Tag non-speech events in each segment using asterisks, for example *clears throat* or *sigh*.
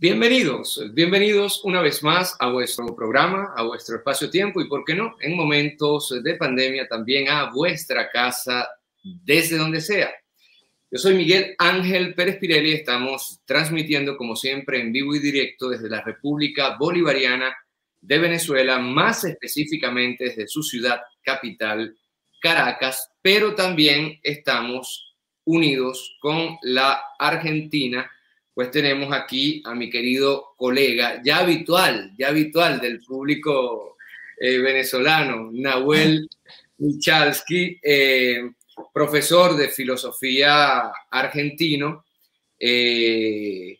Bienvenidos, bienvenidos una vez más a vuestro programa, a vuestro espacio-tiempo y, por qué no, en momentos de pandemia también a vuestra casa desde donde sea. Yo soy Miguel Ángel Pérez Pirelli, estamos transmitiendo como siempre en vivo y directo desde la República Bolivariana de Venezuela, más específicamente desde su ciudad capital, Caracas, pero también estamos unidos con la Argentina pues tenemos aquí a mi querido colega, ya habitual, ya habitual del público eh, venezolano, Nahuel Michalski, eh, profesor de filosofía argentino. Eh,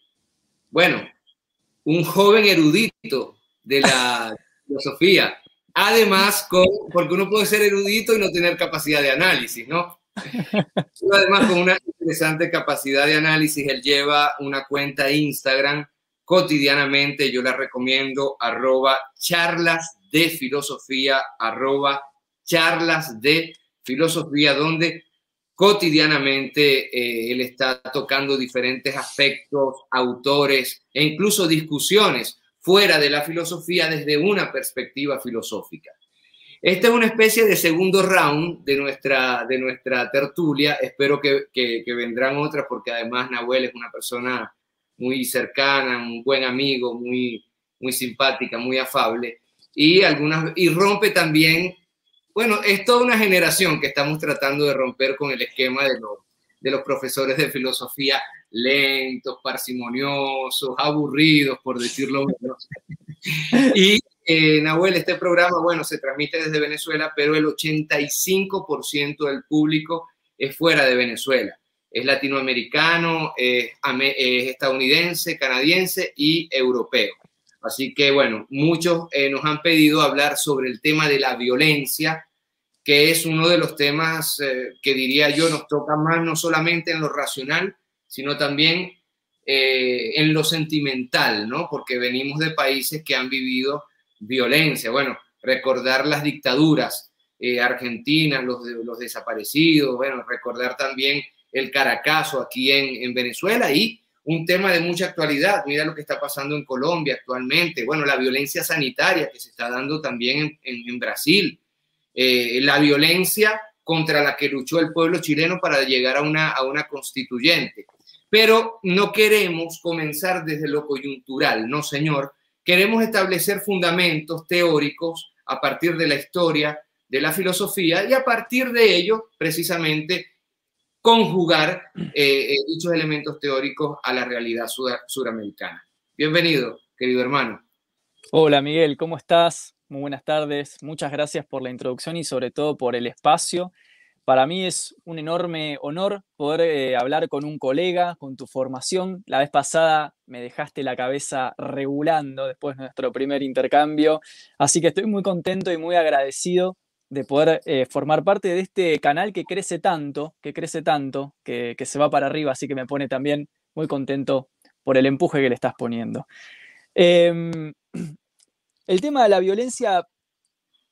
bueno, un joven erudito de la filosofía. Además, porque uno puede ser erudito y no tener capacidad de análisis, ¿no? *laughs* Además, con una interesante capacidad de análisis, él lleva una cuenta Instagram cotidianamente, yo la recomiendo, arroba charlas de filosofía, arroba charlas de filosofía, donde cotidianamente eh, él está tocando diferentes aspectos, autores e incluso discusiones fuera de la filosofía desde una perspectiva filosófica. Esta es una especie de segundo round de nuestra, de nuestra tertulia. Espero que, que, vendrán otras porque además Nahuel es una persona muy cercana, un buen amigo, muy, muy simpática, muy afable. Y, algunas, y rompe también, bueno, es toda una generación que estamos tratando de romper con el esquema de los, de los profesores de filosofía lentos, parsimoniosos, aburridos, por decirlo menos. *laughs* y eh, Nahuel, este programa, bueno, se transmite desde Venezuela, pero el 85% del público es fuera de Venezuela. Es latinoamericano, es, estadounidense, canadiense y europeo. Así que, bueno, muchos eh, nos han pedido hablar sobre el tema de la violencia, que es uno de los temas eh, que diría yo nos toca más no solamente en lo racional, sino también eh, en lo sentimental, ¿no? Porque venimos de países que han vivido violencia. Bueno, recordar las dictaduras eh, argentinas, los, los desaparecidos, bueno, recordar también el Caracazo aquí en, Venezuela y un tema de mucha actualidad. Mira lo que está pasando en Colombia actualmente. Bueno, la violencia sanitaria que se está dando también en, Brasil. Eh, la violencia contra la que luchó el pueblo chileno para llegar a una, a una constituyente. Pero no queremos comenzar desde lo coyuntural, no, señor, queremos establecer fundamentos teóricos a partir de la historia, de la filosofía y a partir de ello, precisamente, conjugar eh, eh, dichos elementos teóricos a la realidad suramericana. Bienvenido, querido hermano. Hola Miguel, ¿cómo estás? Muy buenas tardes. Muchas gracias por la introducción y sobre todo por el espacio para mí es un enorme honor poder eh, hablar con un colega, con tu formación. La vez pasada me dejaste la cabeza regulando después de nuestro primer intercambio, así que estoy muy contento y muy agradecido de poder eh, formar parte de este canal que crece tanto, que crece tanto, que, se va para arriba, así que me pone también muy contento por el empuje que le estás poniendo. Em, *clears throat* el tema de la violencia,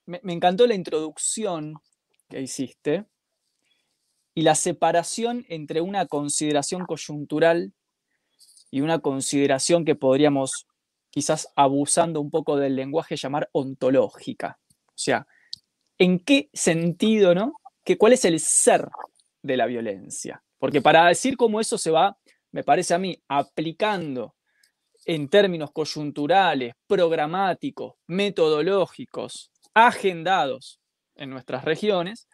me encantó la introducción que hiciste, y la separación entre una consideración coyuntural y una consideración que podríamos, quizás abusando un poco del lenguaje, llamar ontológica. O sea, ¿en qué sentido, no? ¿Qué, ¿Cuál es el ser de la violencia? Porque para decir cómo eso se va, me parece a mí, aplicando en términos coyunturales, programáticos, metodológicos, agendados en nuestras regiones,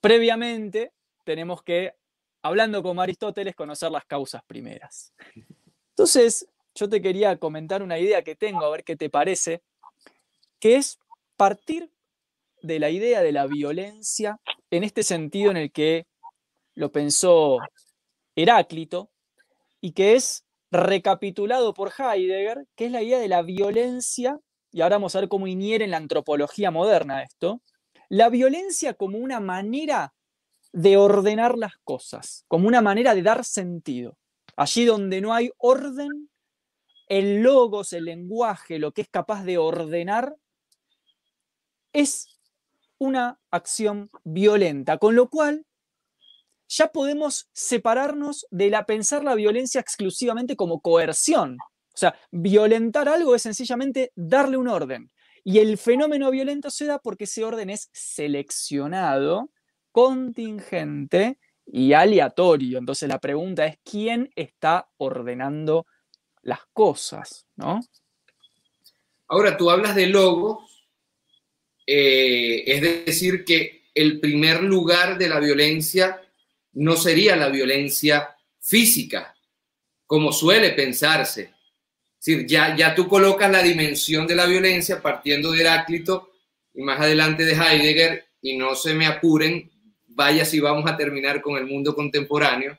previamente tenemos que, hablando como Aristóteles, conocer las causas primeras. Entonces, yo te quería comentar una idea que tengo, a ver qué te parece, que es partir de la idea de la violencia en este sentido en el que lo pensó Heráclito y que es recapitulado por Heidegger, que es la idea de la violencia, y ahora vamos a ver cómo iniere en la antropología moderna esto, la violencia como una manera de ordenar las cosas, como una manera de dar sentido. Allí donde no hay orden, el logos, el lenguaje, lo que es capaz de ordenar, es una acción violenta, con lo cual ya podemos separarnos de la pensar la violencia exclusivamente como coerción. O sea, violentar algo es sencillamente darle un orden. Y el fenómeno violento se da porque ese orden es seleccionado, contingente y aleatorio. Entonces la pregunta es, ¿quién está ordenando las cosas? ¿no? Ahora, tú hablas de logo, eh, es decir, que el primer lugar de la violencia no sería la violencia física, como suele pensarse. Ya, ya tú colocas la dimensión de la violencia partiendo de Heráclito y más adelante de Heidegger, y no se me apuren, vaya si vamos a terminar con el mundo contemporáneo,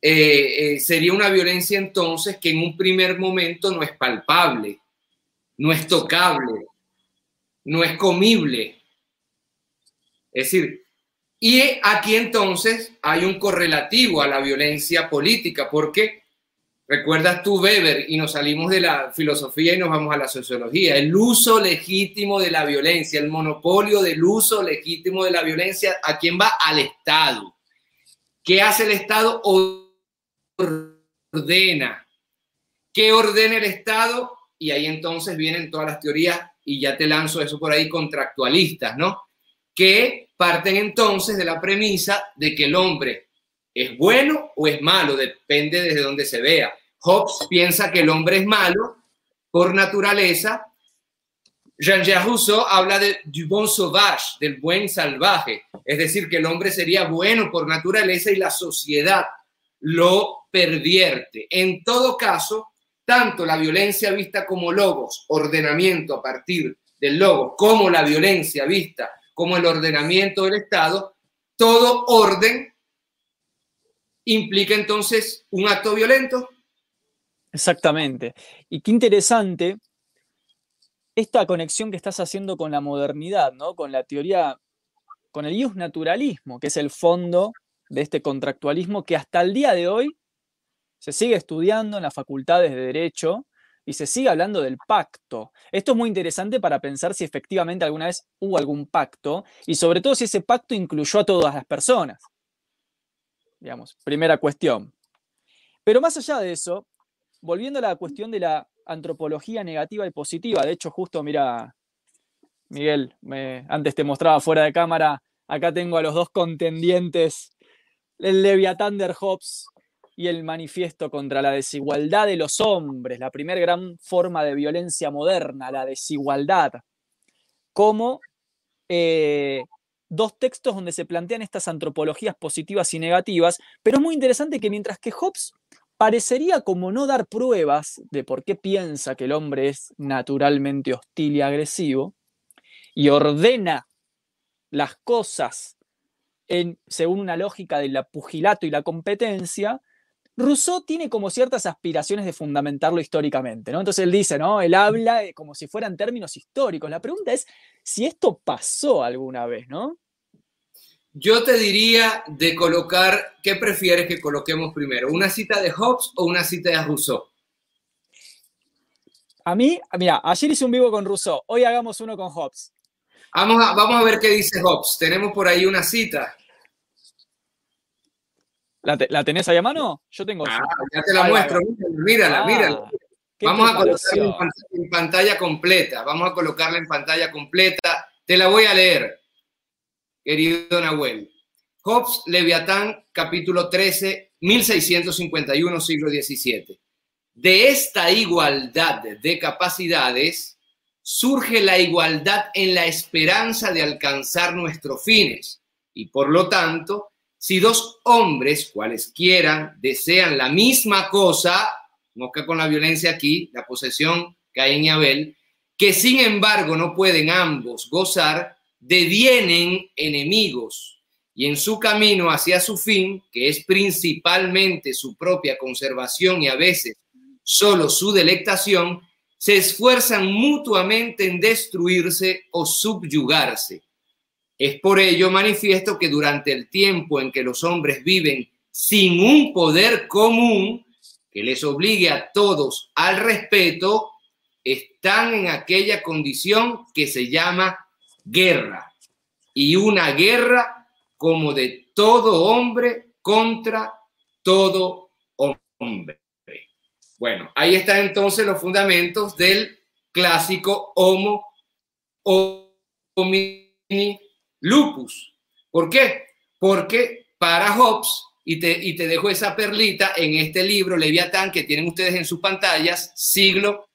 eh, eh, sería una violencia entonces que en un primer momento no es palpable, no es tocable, no es comible. Es decir, y aquí entonces hay un correlativo a la violencia política, porque recuerdas tú Weber y nos salimos de la filosofía y nos vamos a la sociología, el uso legítimo de la violencia, el monopolio del uso legítimo de la violencia, ¿a quién va? Al Estado. ¿Qué hace el Estado? Ordena. ¿Qué ordena el Estado? y ahí entonces vienen todas las teorías, y ya te lanzo eso por ahí, contractualistas, ¿no? Que parten entonces de la premisa de que el hombre es bueno o es malo, depende desde donde se vea. Hobbes piensa que el hombre es malo por naturaleza. Jean-Jacques Rousseau habla de du bon sauvage, del buen salvaje, es decir, que el hombre sería bueno por naturaleza y la sociedad lo pervierte. En todo caso, tanto la violencia vista como logos, ordenamiento a partir del logo, como la violencia vista como el ordenamiento del Estado, todo orden implica entonces un acto violento. Exactamente. Y qué interesante esta conexión que estás haciendo con la modernidad, ¿no? Con la teoría, con el naturalismo, que es el fondo de este contractualismo que hasta el día de hoy se sigue estudiando en las facultades de Derecho y se sigue hablando del pacto. Esto es muy interesante para pensar si efectivamente alguna vez hubo algún pacto y sobre todo si ese pacto incluyó a todas las personas. Digamos, primera cuestión. Pero más allá de eso, volviendo a la cuestión de la antropología negativa y positiva, de hecho justo, mira, Miguel, antes te mostraba fuera de cámara, acá tengo a los dos contendientes, el Leviatán de Hobbes y el manifiesto contra la desigualdad de los hombres, la primera gran forma de violencia moderna, la desigualdad, como eh, dos textos donde se plantean estas antropologías positivas y negativas, pero es muy interesante que mientras que Hobbes parecería como no dar pruebas de por qué piensa que el hombre es naturalmente hostil y agresivo, y ordena las cosas según una lógica de la pugilato y la competencia, Rousseau tiene como ciertas aspiraciones de fundamentarlo históricamente, ¿no? Entonces él dice, ¿no? Él habla como si fueran términos históricos. La pregunta es si esto pasó alguna vez, ¿no? Yo te diría de colocar, ¿qué prefieres que coloquemos primero? ¿Una cita de Hobbes o una cita de Rousseau? A mí, mira, ayer hice un vivo con Rousseau, hoy hagamos uno con Hobbes. Vamos a, vamos a ver qué dice Hobbes. Tenemos por ahí una cita. ¿La, tenés ahí a mano? Yo tengo. Ah, ya te la muestro. Mírala, mírala. Ah, Vamos a colocarla en pantalla completa. Vamos a colocarla en pantalla completa. Te la voy a leer, querido Nahuel. Hobbes, Leviatán, capítulo 13, 1651, siglo XVII. De esta igualdad de capacidades surge la igualdad en la esperanza de alcanzar nuestros fines y por lo tanto si dos hombres, cuales quieran, desean la misma cosa, mosca con la violencia aquí, la posesión Caín y Abel, que sin embargo no pueden ambos gozar, devienen enemigos y en su camino hacia su fin, que es principalmente su propia conservación y a veces solo su delectación, se esfuerzan mutuamente en destruirse o subyugarse. Es por ello manifiesto que durante el tiempo en que los hombres viven sin un poder común que les obligue a todos al respeto, están en aquella condición que se llama guerra. Y una guerra como de todo hombre contra todo hombre. Bueno, ahí están entonces los fundamentos del clásico Homo homini lupus. ¿Por qué? Porque para Hobbes, y te, y te dejo esa perlita en este libro, Leviatán, que tienen ustedes en sus pantallas, siglo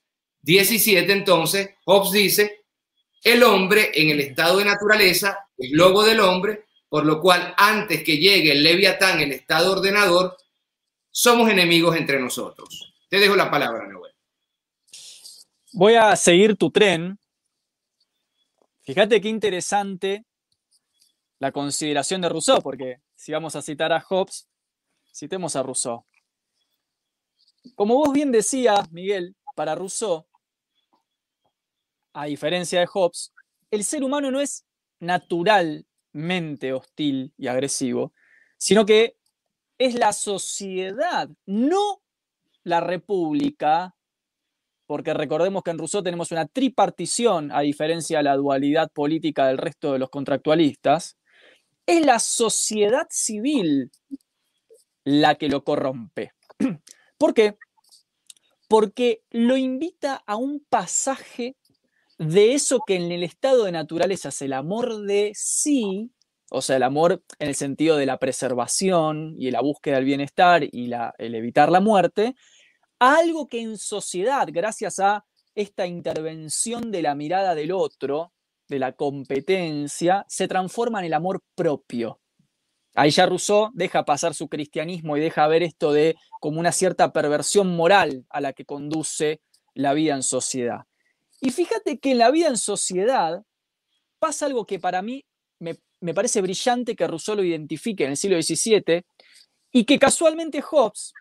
XVII, entonces, Hobbes dice, el hombre en el estado de naturaleza, el lobo del hombre, por lo cual antes que llegue el Leviatán, el estado ordenador, somos enemigos entre nosotros. Te dejo la palabra, Noel. Voy a seguir tu tren. Fíjate qué interesante la consideración de Rousseau, porque si vamos a citar a Hobbes, citemos a Rousseau. Como vos bien decías, Miguel, para Rousseau, a diferencia de Hobbes, el ser humano no es naturalmente hostil y agresivo, sino que es la sociedad, no la república, porque recordemos que en Rousseau tenemos una tripartición, a diferencia de la dualidad política del resto de los contractualistas, es la sociedad civil la que lo corrompe. *clears throat* ¿Por qué? Porque lo invita a un pasaje de eso que en el estado de naturaleza es el amor de sí, o sea, el amor en el sentido de la preservación y la búsqueda del bienestar y el evitar la muerte, a algo que en sociedad, gracias a esta intervención de la mirada del otro, de la competencia, se transforma en el amor propio. Ahí ya Rousseau deja pasar su cristianismo y deja ver esto de como una cierta perversión moral a la que conduce la vida en sociedad. Y fíjate que en la vida en sociedad pasa algo que para mí me, parece brillante que Rousseau lo identifique en el siglo XVII y que casualmente Hobbes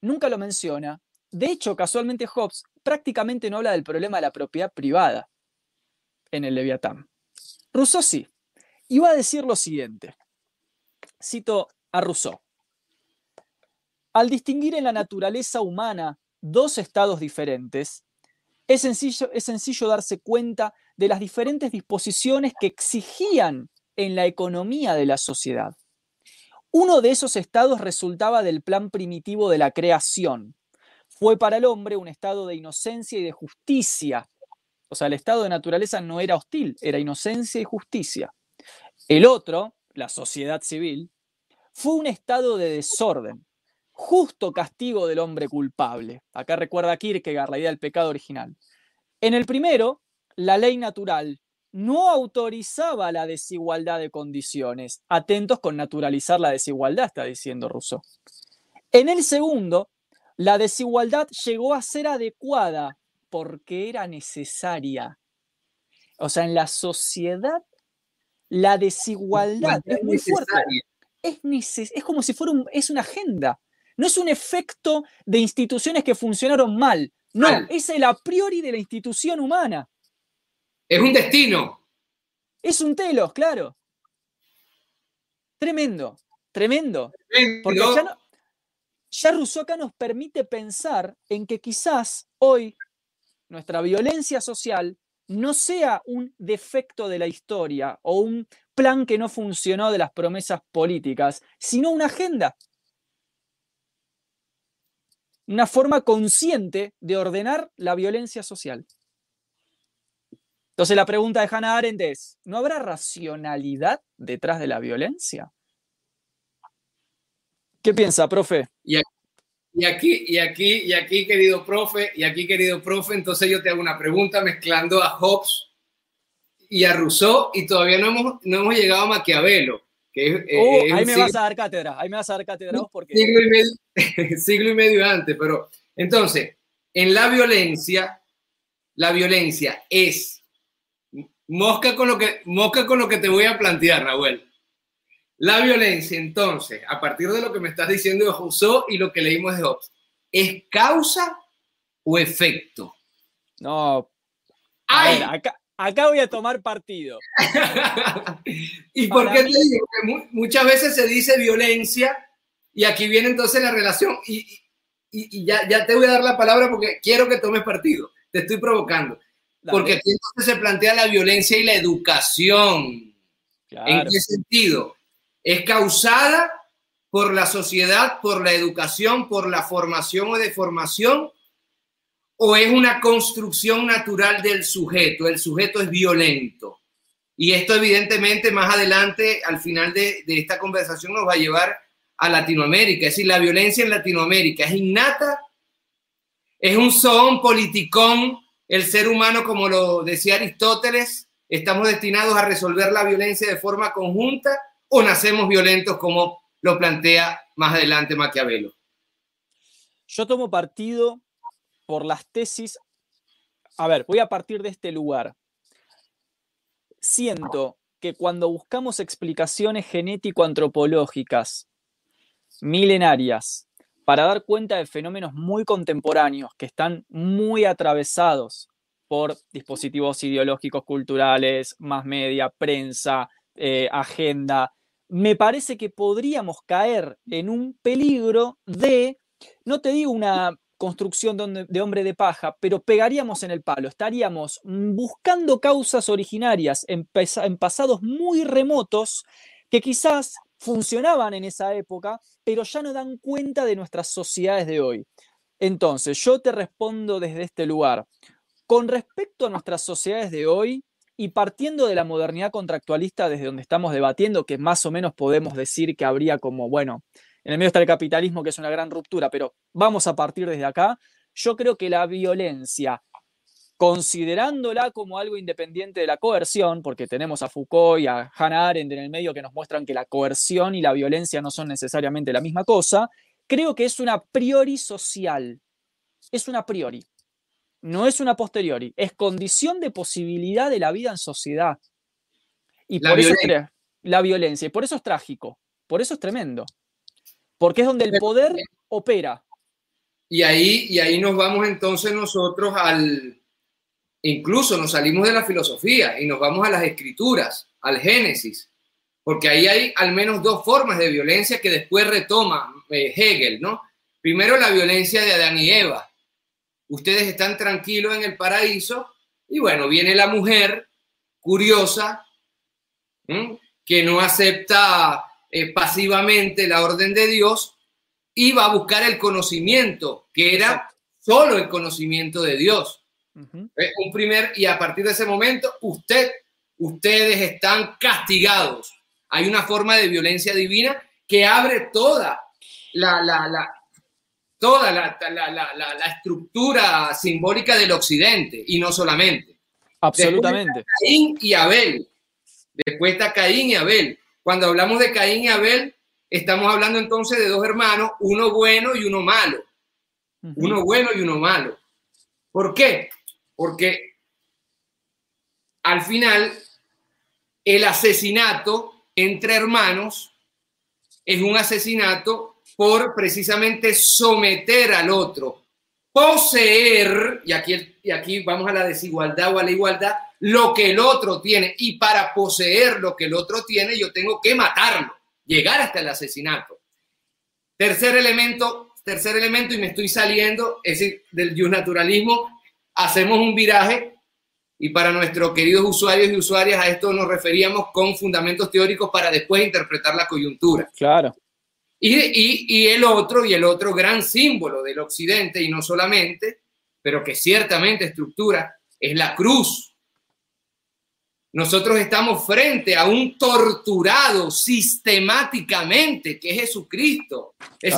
nunca lo menciona. De hecho, casualmente Hobbes prácticamente no habla del problema de la propiedad privada en el Leviatán. Rousseau sí. Y va a decir lo siguiente. Cito a Rousseau. Al distinguir en la naturaleza humana dos estados diferentes, es sencillo, darse cuenta de las diferentes disposiciones que exigían en la economía de la sociedad. Uno de esos estados resultaba del plan primitivo de la creación. Fue para el hombre un estado de inocencia y de justicia. O sea, el estado de naturaleza no era hostil, era inocencia y justicia. El otro, la sociedad civil, fue un estado de desorden, justo castigo del hombre culpable. Acá recuerda Kierkegaard la idea del pecado original. En el primero, la ley natural no autorizaba la desigualdad de condiciones. Atentos con naturalizar la desigualdad, está diciendo Rousseau. En el segundo, la desigualdad llegó a ser adecuada porque era necesaria. O sea, en la sociedad, la desigualdad es muy fuerte. Es, es como si fuera es una agenda. No es un efecto de instituciones que funcionaron mal. No, es el a priori de la institución humana. Es un destino. Es un telos, claro. Tremendo, tremendo. Porque ya, ya Rousseau acá nos permite pensar en que quizás hoy nuestra violencia social no sea un defecto de la historia o un plan que no funcionó de las promesas políticas, sino una agenda una forma consciente de ordenar la violencia social. Entonces la pregunta de Hannah Arendt es, ¿no habrá racionalidad detrás de la violencia? ¿Qué piensa, profe? Y aquí, y aquí, y aquí, querido profe, y aquí, querido profe, entonces yo te hago una pregunta mezclando a Hobbes y a Rousseau, y todavía no hemos, no hemos llegado a Maquiavelo. Oh, ahí me vas a dar cátedra, ahí me vas a dar cátedra porque... Siglo y, medio, *laughs* siglo y medio antes, pero entonces, en la violencia, la violencia es mosca con lo que, mosca con lo que te voy a plantear, Raúl. La violencia, entonces, a partir de lo que me estás diciendo de Rousseau y lo que leímos de Hobbes, ¿es causa o efecto? No. A ver, acá, acá voy a tomar partido. *laughs* ¿Y por qué te digo? Porque muchas veces se dice violencia y aquí viene entonces la relación y, ya, ya, te voy a dar la palabra porque quiero que tomes partido. Te estoy provocando. Porque aquí entonces se plantea la violencia y la educación. ¿En qué sentido? ¿Es causada por la sociedad, por la educación, por la formación o deformación, o es una construcción natural del sujeto. El sujeto es violento. Y esto evidentemente más adelante, al final de, esta conversación, nos va a llevar a Latinoamérica. Es decir, la violencia en Latinoamérica es innata, es un son politicón, el ser humano, como lo decía Aristóteles, estamos destinados a resolver la violencia de forma conjunta o nacemos violentos como lo plantea más adelante Maquiavelo. Yo tomo partido por las tesis. A ver, voy a partir de este lugar. Siento que cuando buscamos explicaciones genético-antropológicas milenarias para dar cuenta de fenómenos muy contemporáneos que están muy atravesados por dispositivos ideológicos, culturales, más media, prensa, eh, agenda, me parece que podríamos caer en un peligro de, no te digo una construcción de hombre de paja, pero pegaríamos en el palo, estaríamos buscando causas originarias en, pasados muy remotos que quizás funcionaban en esa época, pero ya no dan cuenta de nuestras sociedades de hoy. Entonces, yo te respondo desde este lugar. Con respecto a nuestras sociedades de hoy y partiendo de la modernidad contractualista desde donde estamos debatiendo, que más o menos podemos decir que habría como, bueno, en el medio está el capitalismo, que es una gran ruptura, pero vamos a partir desde acá. Yo creo que la violencia, considerándola como algo independiente de la coerción, porque tenemos a Foucault y a Hannah Arendt en el medio que nos muestran que la coerción y la violencia no son necesariamente la misma cosa, creo que es una priori social. Es una priori. No es una posteriori. Es condición de posibilidad de la vida en sociedad. Y por eso es la violencia. Y por eso es trágico. Por eso es tremendo porque es donde el poder opera. Y ahí, y ahí nos vamos entonces nosotros al, incluso nos salimos de la filosofía y nos vamos a las escrituras, al Génesis, porque ahí hay al menos dos formas de violencia que después retoma eh, Hegel, ¿no? Primero la violencia de Adán y Eva. Ustedes están tranquilos en el paraíso y bueno, viene la mujer curiosa que no acepta eh, pasivamente la orden de Dios, iba a buscar el conocimiento, que era solo el conocimiento de Dios. Un primer, y a partir de ese momento, usted, ustedes están castigados. Hay una forma de violencia divina que abre toda la, la, toda la, la, estructura simbólica del occidente y no solamente. Absolutamente. Caín y Abel. Después está Caín y Abel. Cuando hablamos de Caín y Abel, estamos hablando entonces de dos hermanos, uno bueno y uno malo. Uno bueno y uno malo. ¿Por qué? Porque al final el asesinato entre hermanos es un asesinato por precisamente someter al otro, poseer, y aquí, y aquí vamos a la desigualdad o a la igualdad, lo que el otro tiene. Y para poseer lo que el otro tiene, yo tengo que matarlo, llegar hasta el asesinato. Tercer elemento, tercer elemento, y me estoy saliendo, es decir, del naturalismo, hacemos un viraje y para nuestros queridos usuarios y usuarias a esto nos referíamos con fundamentos teóricos para después interpretar la coyuntura. Claro. Y, y, y, el otro, y el otro gran símbolo del occidente, y no solamente, pero que ciertamente estructura, es la cruz. Nosotros estamos frente a un torturado sistemáticamente, que es Jesucristo. Es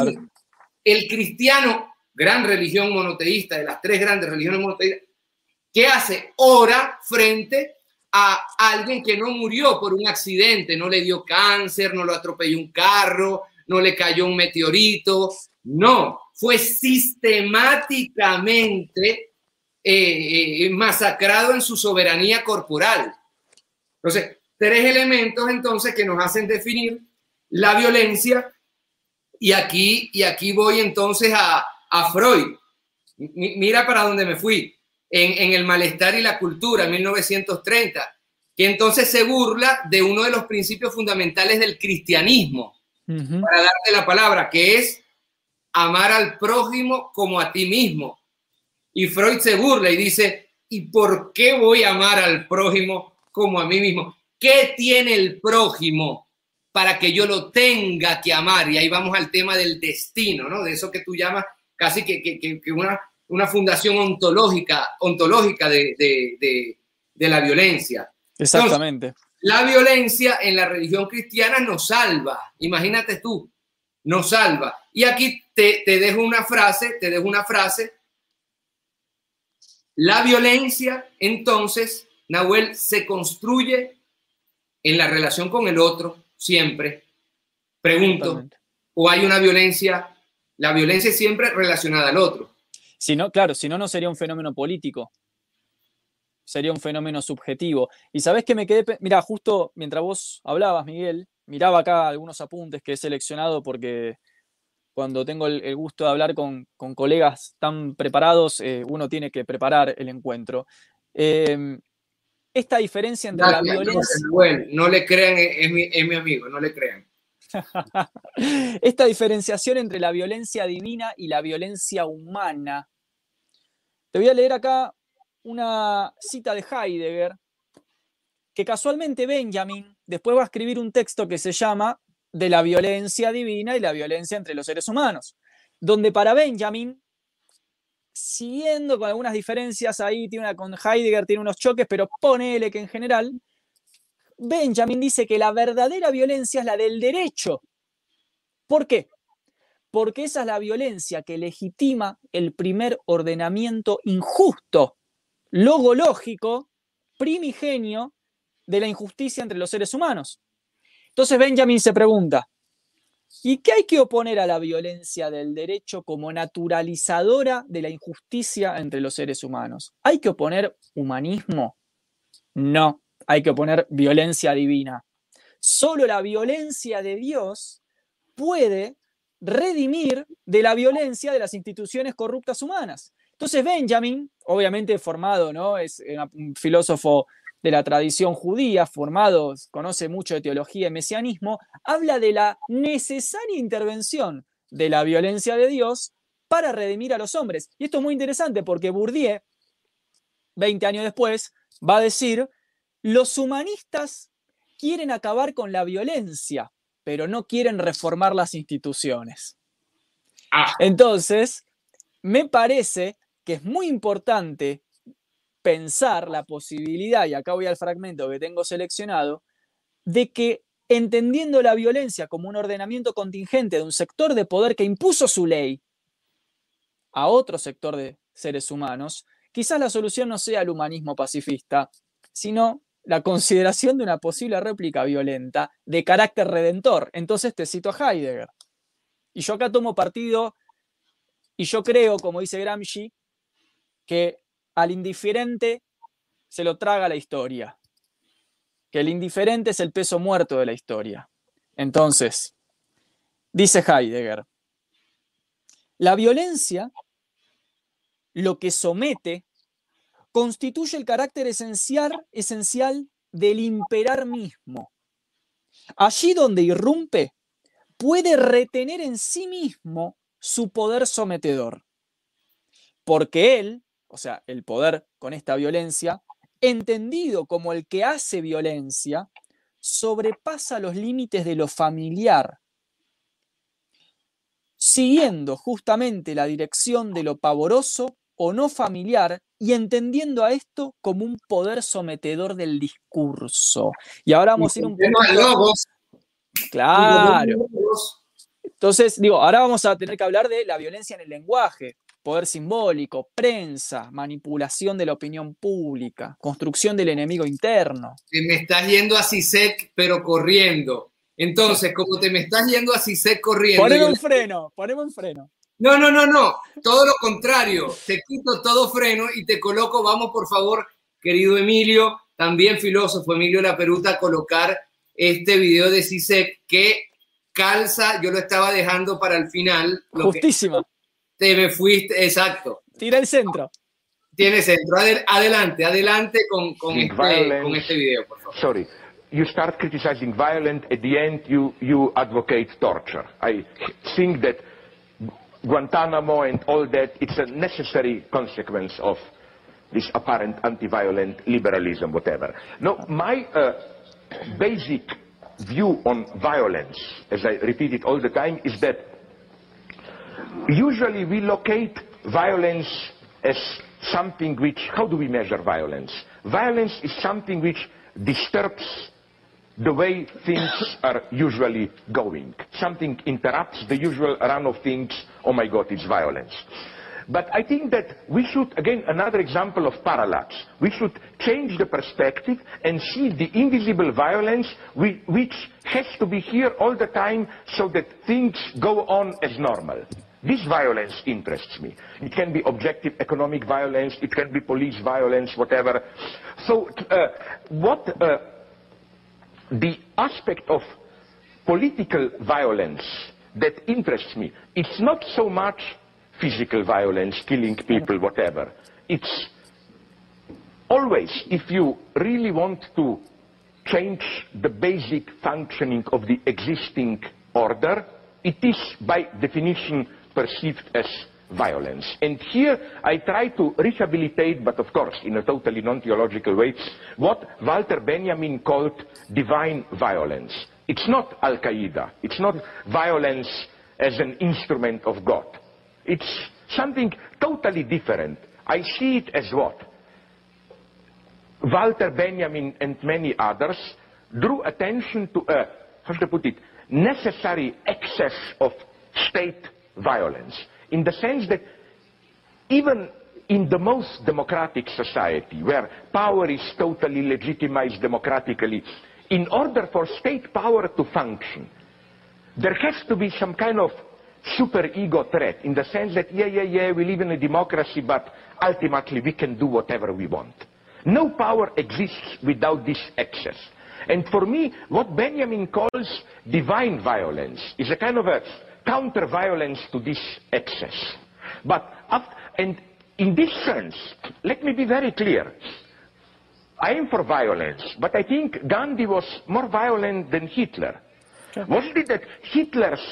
el cristiano, gran religión monoteísta, de las tres grandes religiones monoteístas, ¿qué hace? Ora frente a alguien que no murió por un accidente, no le dio cáncer, no lo atropelló un carro, no le cayó un meteorito, no, fue sistemáticamente eh, eh, masacrado en su soberanía corporal. Entonces, tres elementos entonces que nos hacen definir la violencia y aquí, y aquí voy entonces a, a Freud. mira para dónde me fui. En, en, El malestar y la cultura, 1930, que entonces se burla de uno de los principios fundamentales del cristianismo, para darte la palabra, que es amar al prójimo como a ti mismo. Y Freud se burla y dice, ¿y por qué voy a amar al prójimo como a mí mismo. ¿Qué tiene el prójimo para que yo lo tenga que amar. Y ahí vamos al tema del destino, ¿no? De eso que tú llamas casi que, que, que una, una fundación ontológica, ontológica de, de, de, la violencia. Exactamente. la violencia en la religión cristiana nos salva. Imagínate tú, nos salva. Y aquí te, te dejo una frase, te dejo una frase. La violencia, entonces, Nahuel, se construye en la relación con el otro, siempre. Pregunto, ¿o hay una violencia? La violencia es siempre relacionada al otro. Si no, claro, si no, no sería un fenómeno político. Sería un fenómeno subjetivo. Y sabes que me quedé, mira, justo mientras vos hablabas, Miguel, miraba acá algunos apuntes que he seleccionado porque cuando tengo el, gusto de hablar con, colegas tan preparados, eh, uno tiene que preparar el encuentro. Em, esta diferencia entre la violencia... Bueno, no le crean, es mi, es mi amigo, no le crean. *laughs* esta diferenciación entre la violencia divina y la violencia humana. Te voy a leer acá una cita de Heidegger, que casualmente Benjamin después va a escribir un texto que se llama De la violencia divina y la violencia entre los seres humanos, donde para Benjamin, siguiendo con algunas diferencias ahí, tiene una con Heidegger, tiene unos choques, pero ponele que en general, Benjamin dice que la verdadera violencia es la del derecho. ¿Por qué? Porque esa es la violencia que legitima el primer ordenamiento injusto, logológico, primigenio de la injusticia entre los seres humanos. Entonces Benjamin se pregunta, ¿y qué hay que oponer a la violencia del derecho como naturalizadora de la injusticia entre los seres humanos? ¿Hay que oponer humanismo? No, hay que oponer violencia divina. Solo la violencia de Dios puede redimir de la violencia de las instituciones corruptas humanas. Entonces Benjamin, obviamente formado, ¿no? Es un filósofo de la tradición judía, formado, conoce mucho de teología y mesianismo, habla de la necesaria intervención de la violencia de Dios para redimir a los hombres. Y esto es muy interesante porque Bourdieu, 20 años después, va a decir, los humanistas quieren acabar con la violencia, pero no quieren reformar las instituciones. Ah. Entonces, me parece que es muy importante pensar la posibilidad, y acá voy al fragmento que tengo seleccionado, de que entendiendo la violencia como un ordenamiento contingente de un sector de poder que impuso su ley a otro sector de seres humanos, quizás la solución no sea el humanismo pacifista, sino la consideración de una posible réplica violenta de carácter redentor. Entonces te cito a Heidegger. Y yo acá tomo partido, y yo creo, como dice Gramsci, que al indiferente se lo traga la historia, que el indiferente es el peso muerto de la historia. Entonces, dice Heidegger, la violencia lo que somete constituye el carácter esencial, esencial del imperar mismo. Allí donde irrumpe, puede retener en sí mismo su poder sometedor, porque él o sea, el poder con esta violencia, entendido como el que hace violencia, sobrepasa los límites de lo familiar, siguiendo justamente la dirección de lo pavoroso o no familiar y entendiendo a esto como un poder sometedor del discurso. Y ahora vamos a ir un poco... Claro. Entonces, digo, ahora vamos a tener que hablar de la violencia en el lenguaje, poder simbólico, prensa, manipulación de la opinión pública, construcción del enemigo interno. Te me estás yendo a CISEC, pero corriendo. Entonces, como te me estás yendo a CISEC corriendo. Poneme un freno, poneme un freno. No, no, no, no. Todo lo contrario. Te quito todo freno y te coloco, vamos por favor, querido Emilio, también filósofo Emilio La Peruta, a colocar este video de CISEC que calza, yo lo estaba dejando para el final. Justísima te me fuiste, exacto. Tira el centro. Tiene centro. adelante, adelante con, con, este, con este video, por favor. Sorry. You start criticizing violence, at the end you, you advocate torture. I think that Guantanamo and all that, it's a necessary consequence of this apparent anti-violent liberalism, whatever. No, my uh, basic view on violence, as I repeat it all the time, is that usually we locate violence as something which, how do we measure violence? Violence is something which disturbs the way things are usually going. Something interrupts the usual run of things, oh my God, it's violence. But I think that we should, again, another example of parallax, we should change the perspective and see the invisible violence which has to be here all the time so that things go on as normal. This violence interests me. It can be objective economic violence, it can be police violence, whatever. So uh, what uh, the aspect of political violence that interests me, it's not so much physical violence, killing people, whatever. It's always, if you really want to change the basic functioning of the existing order, it is by definition perceived as violence. And here I try to rehabilitate, but of course in a totally non-theological way, what Walter Benjamin called divine violence. It's not Al-Qaeda. It's not violence as an instrument of God. It's something totally different. I see it as what? Walter Benjamin and many others drew attention to a, how should I put it, necessary excess of state violence. In the sense that even in the most democratic society, where power is totally legitimized democratically, in order for state power to function, there has to be some kind of super ego threat in the sense that, yeah, yeah, yeah, we live in a democracy, but ultimately we can do whatever we want. No power exists without this excess. And for me, what Benjamin calls divine violence is a kind of a counter-violence to this excess. But, and in this sense, let me be very clear. I am for violence, but I think Gandhi was more violent than Hitler. Wasn't it that Hitler's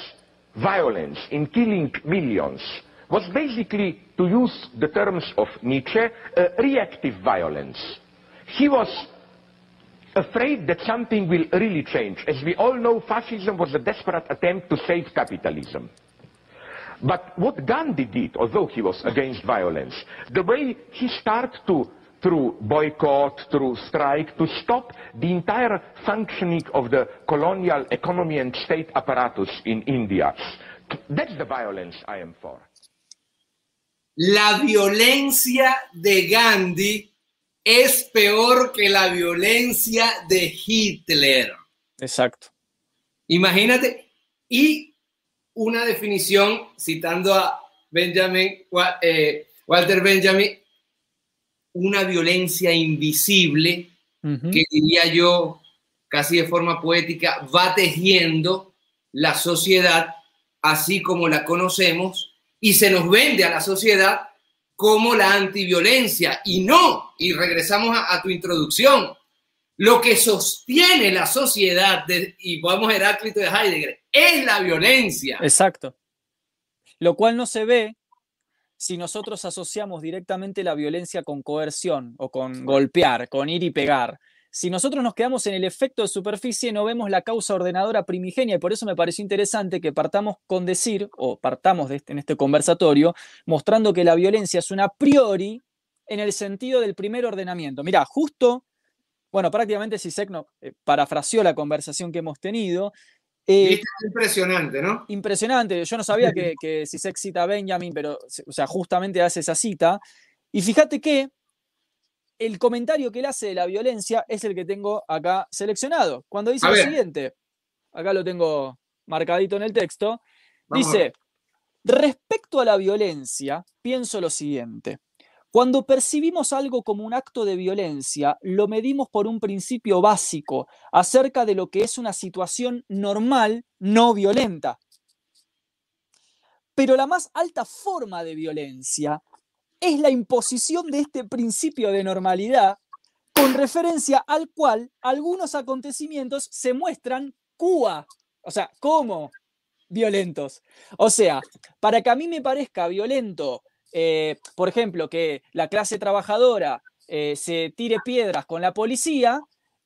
violence in killing millions was basically, to use the terms of Nietzsche, reactive violence. He was afraid that something will really change. As we all know, fascism was a desperate attempt to save capitalism. But what Gandhi did, although he was against violence, the way he started to through boycott, through strike, to stop the entire functioning of the colonial economy and state apparatus in India. That's the violence I am for. La violencia de Gandhi es peor que la violencia de Hitler. Exacto. Imagínate, y una definición, citando a Benjamin, eh, Walter Benjamin, una violencia invisible que diría yo casi de forma poética va tejiendo la sociedad así como la conocemos y se nos vende a la sociedad como la antiviolencia y no, y regresamos a, tu introducción, lo que sostiene la sociedad, y podemos Heráclito de Heidegger, es la violencia. Exacto. Lo cual no se ve si nosotros asociamos directamente la violencia con coerción o con golpear, con ir y pegar. Si nosotros nos quedamos en el efecto de superficie, no vemos la causa ordenadora primigenia y por eso me pareció interesante que partamos con decir, o partamos de este, en este conversatorio, mostrando que la violencia es una a priori en el sentido del primer ordenamiento. Mira, justo, bueno, prácticamente Sisek no, eh, parafraseó la conversación que hemos tenido, eh, impresionante, ¿no? Impresionante. Yo no sabía que, que si se cita a Benjamin, pero o sea, justamente hace esa cita. Y fíjate que el comentario que él hace de la violencia es el que tengo acá seleccionado. Cuando dice lo siguiente, acá lo tengo marcadito en el texto, dice, respecto a la violencia, pienso lo siguiente. Cuando percibimos algo como un acto de violencia, lo medimos por un principio básico acerca de lo que es una situación normal no violenta. Pero la más alta forma de violencia es la imposición de este principio de normalidad con referencia al cual algunos acontecimientos se muestran cua, o sea, como violentos. O sea, para que a mí me parezca violento eh, por ejemplo, que la clase trabajadora eh, se tire piedras con la policía,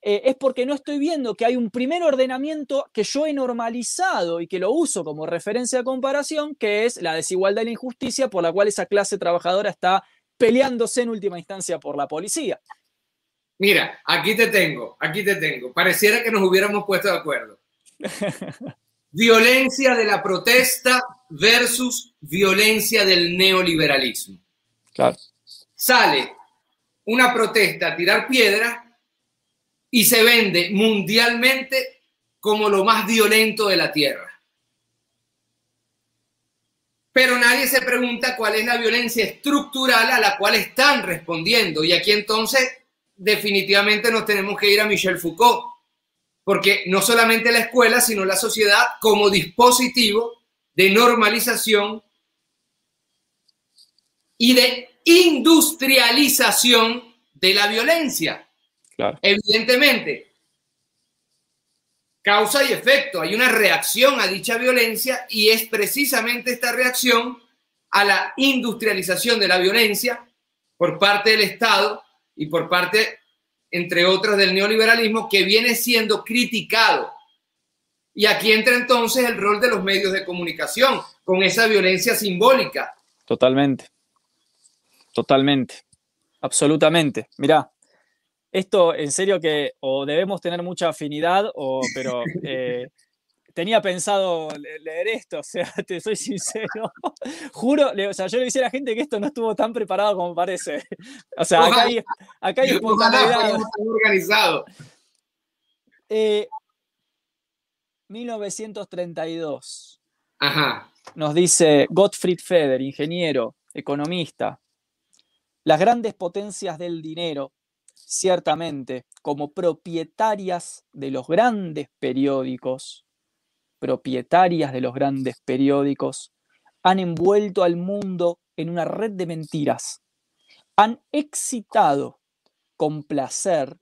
eh, es porque no estoy viendo que hay un primer ordenamiento que yo he normalizado y que lo uso como referencia de comparación, que es la desigualdad y la injusticia por la cual esa clase trabajadora está peleándose en última instancia por la policía. Mira, aquí te tengo, aquí te tengo. Pareciera que nos hubiéramos puesto de acuerdo. *laughs* violencia de la protesta versus violencia del neoliberalismo. Claro. Sale una protesta a tirar piedra y se vende mundialmente como lo más violento de la Tierra. Pero nadie se pregunta cuál es la violencia estructural a la cual están respondiendo. Y aquí entonces definitivamente nos tenemos que ir a Michel Foucault, porque no solamente la escuela, sino la sociedad como dispositivo de normalización y de industrialización de la violencia. Evidentemente, causa y efecto, hay una reacción a dicha violencia y es precisamente esta reacción a la industrialización de la violencia por parte del Estado y por parte, entre otras, del neoliberalismo que viene siendo criticado. Y aquí entra entonces el rol de los medios de comunicación con esa violencia simbólica. Totalmente. Totalmente, absolutamente. Mirá, esto en serio que o debemos tener mucha afinidad, o, pero *laughs* eh, tenía pensado leer esto, *laughs* o sea, te soy sincero. Juro, o sea, yo le decía a la gente que esto no estuvo tan preparado como parece. *laughs* O sea, acá hay, acá hay espontaneidad. organizado. 1932. Eh, Ajá. Nos dice Gottfried Feder, ingeniero, economista, las grandes potencias del dinero, ciertamente, como propietarias de los grandes periódicos, propietarias de los grandes periódicos, han envuelto al mundo en una red de mentiras. Han excitado con placer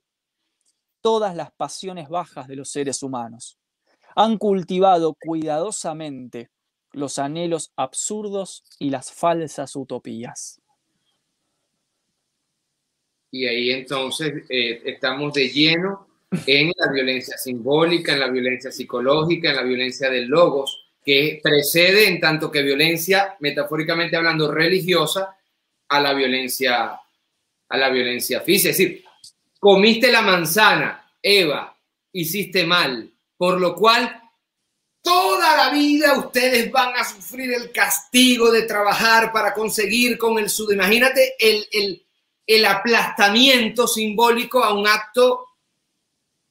todas las pasiones bajas de los seres humanos. Han cultivado cuidadosamente los anhelos absurdos y las falsas utopías y ahí entonces eh, estamos de lleno en la violencia simbólica, en la violencia psicológica, en la violencia del logos, que precede en tanto que violencia, metafóricamente hablando, religiosa, a la violencia, a la violencia física. Es decir, comiste la manzana, Eva, hiciste mal, por lo cual toda la vida ustedes van a sufrir el castigo de trabajar para conseguir con el sud. Imagínate el, el el aplastamiento simbólico a un acto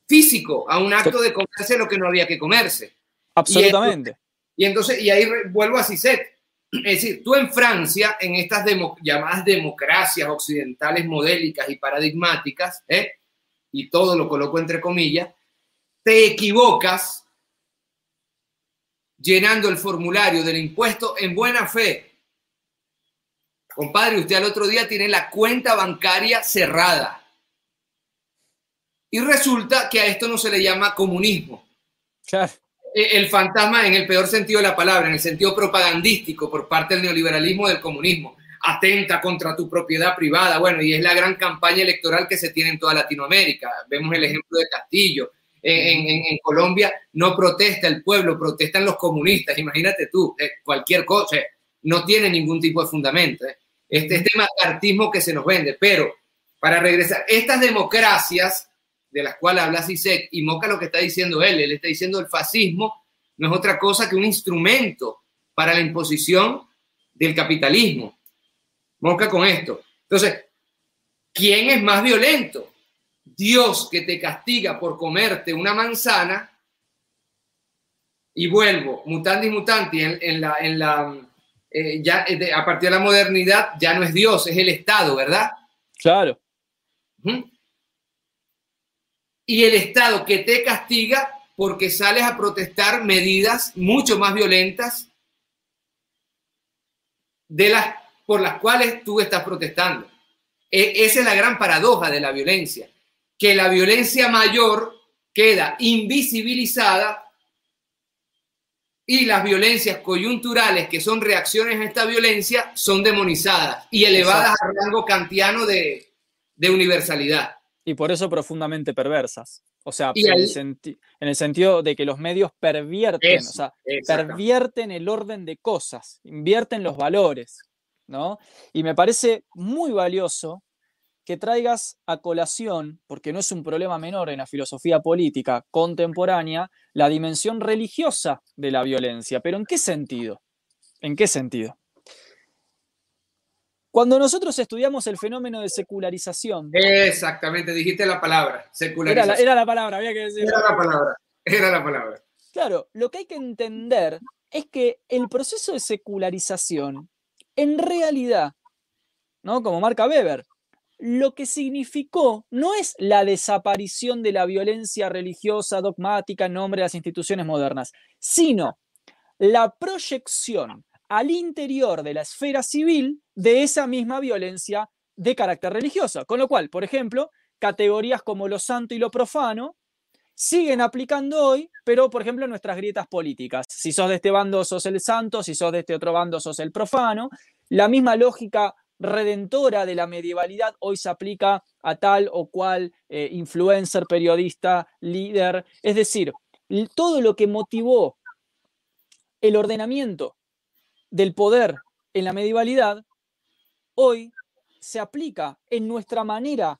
físico, a un acto de comerse lo que no había que comerse. Absolutamente. Y entonces, y, ahí vuelvo a Cicet. Es decir, tú en Francia, en estas llamadas democracias occidentales modélicas y paradigmáticas, ¿eh? y todo lo coloco entre comillas, te equivocas llenando el formulario del impuesto en buena fe Compadre, usted al otro día tiene la cuenta bancaria cerrada. Y resulta que a esto no se le llama comunismo. E, el fantasma en el peor sentido de la palabra, en el sentido propagandístico por parte del neoliberalismo del comunismo. Atenta contra tu propiedad privada. Bueno, y es la gran campaña electoral que se tiene en toda Latinoamérica. Vemos el ejemplo de Castillo. En, Colombia no protesta el pueblo, protestan los comunistas. Imagínate tú, eh, cualquier cosa no tiene ningún tipo de fundamento. ¿eh? Este, este macartismo que se nos vende. Pero, para regresar, estas democracias de las cuales habla Sisek y Moca lo que está diciendo él, él está diciendo el fascismo no es otra cosa que un instrumento para la imposición del capitalismo. Moca con esto. Entonces, ¿quién es más violento? Dios que te castiga por comerte una manzana y vuelvo, mutandi mutanti, en, la, en, la, eh, ya eh, a partir de la modernidad ya no es Dios, es el Estado, ¿verdad? Claro. Y el Estado que te castiga porque sales a protestar medidas mucho más violentas de las por las cuales tú estás protestando. E, esa es la gran paradoja de la violencia, que la violencia mayor queda invisibilizada y las violencias coyunturales, que son reacciones a esta violencia, son demonizadas y elevadas al rango kantiano de, de universalidad. Y por eso profundamente perversas. O sea, en, el sentido de que los medios pervierten, o sea, pervierten el orden de cosas, invierten los valores, ¿no? Y me parece muy valioso que traigas a colación, porque no es un problema menor en la filosofía política contemporánea, la dimensión religiosa de la violencia. ¿Pero en qué sentido? ¿En qué sentido? Cuando nosotros estudiamos el fenómeno de secularización. Exactamente, dijiste la palabra, secularización. Era la, palabra, había que decir. Era la palabra, era la palabra. Claro, lo que hay que entender es que el proceso de secularización, en realidad, ¿no? Como marca Weber, lo que significó no es la desaparición de la violencia religiosa dogmática en nombre de las instituciones modernas, sino la proyección al interior de la esfera civil de esa misma violencia de carácter religioso. Con lo cual, por ejemplo, categorías como lo santo y lo profano siguen aplicando hoy, pero por ejemplo nuestras grietas políticas. Si sos de este bando sos el santo, si sos de este otro bando sos el profano. La misma lógica redentora de la medievalidad hoy se aplica a tal o cual eh, influencer, periodista, líder. Es decir, todo lo que motivó el ordenamiento del poder en la medievalidad, hoy se aplica en nuestra manera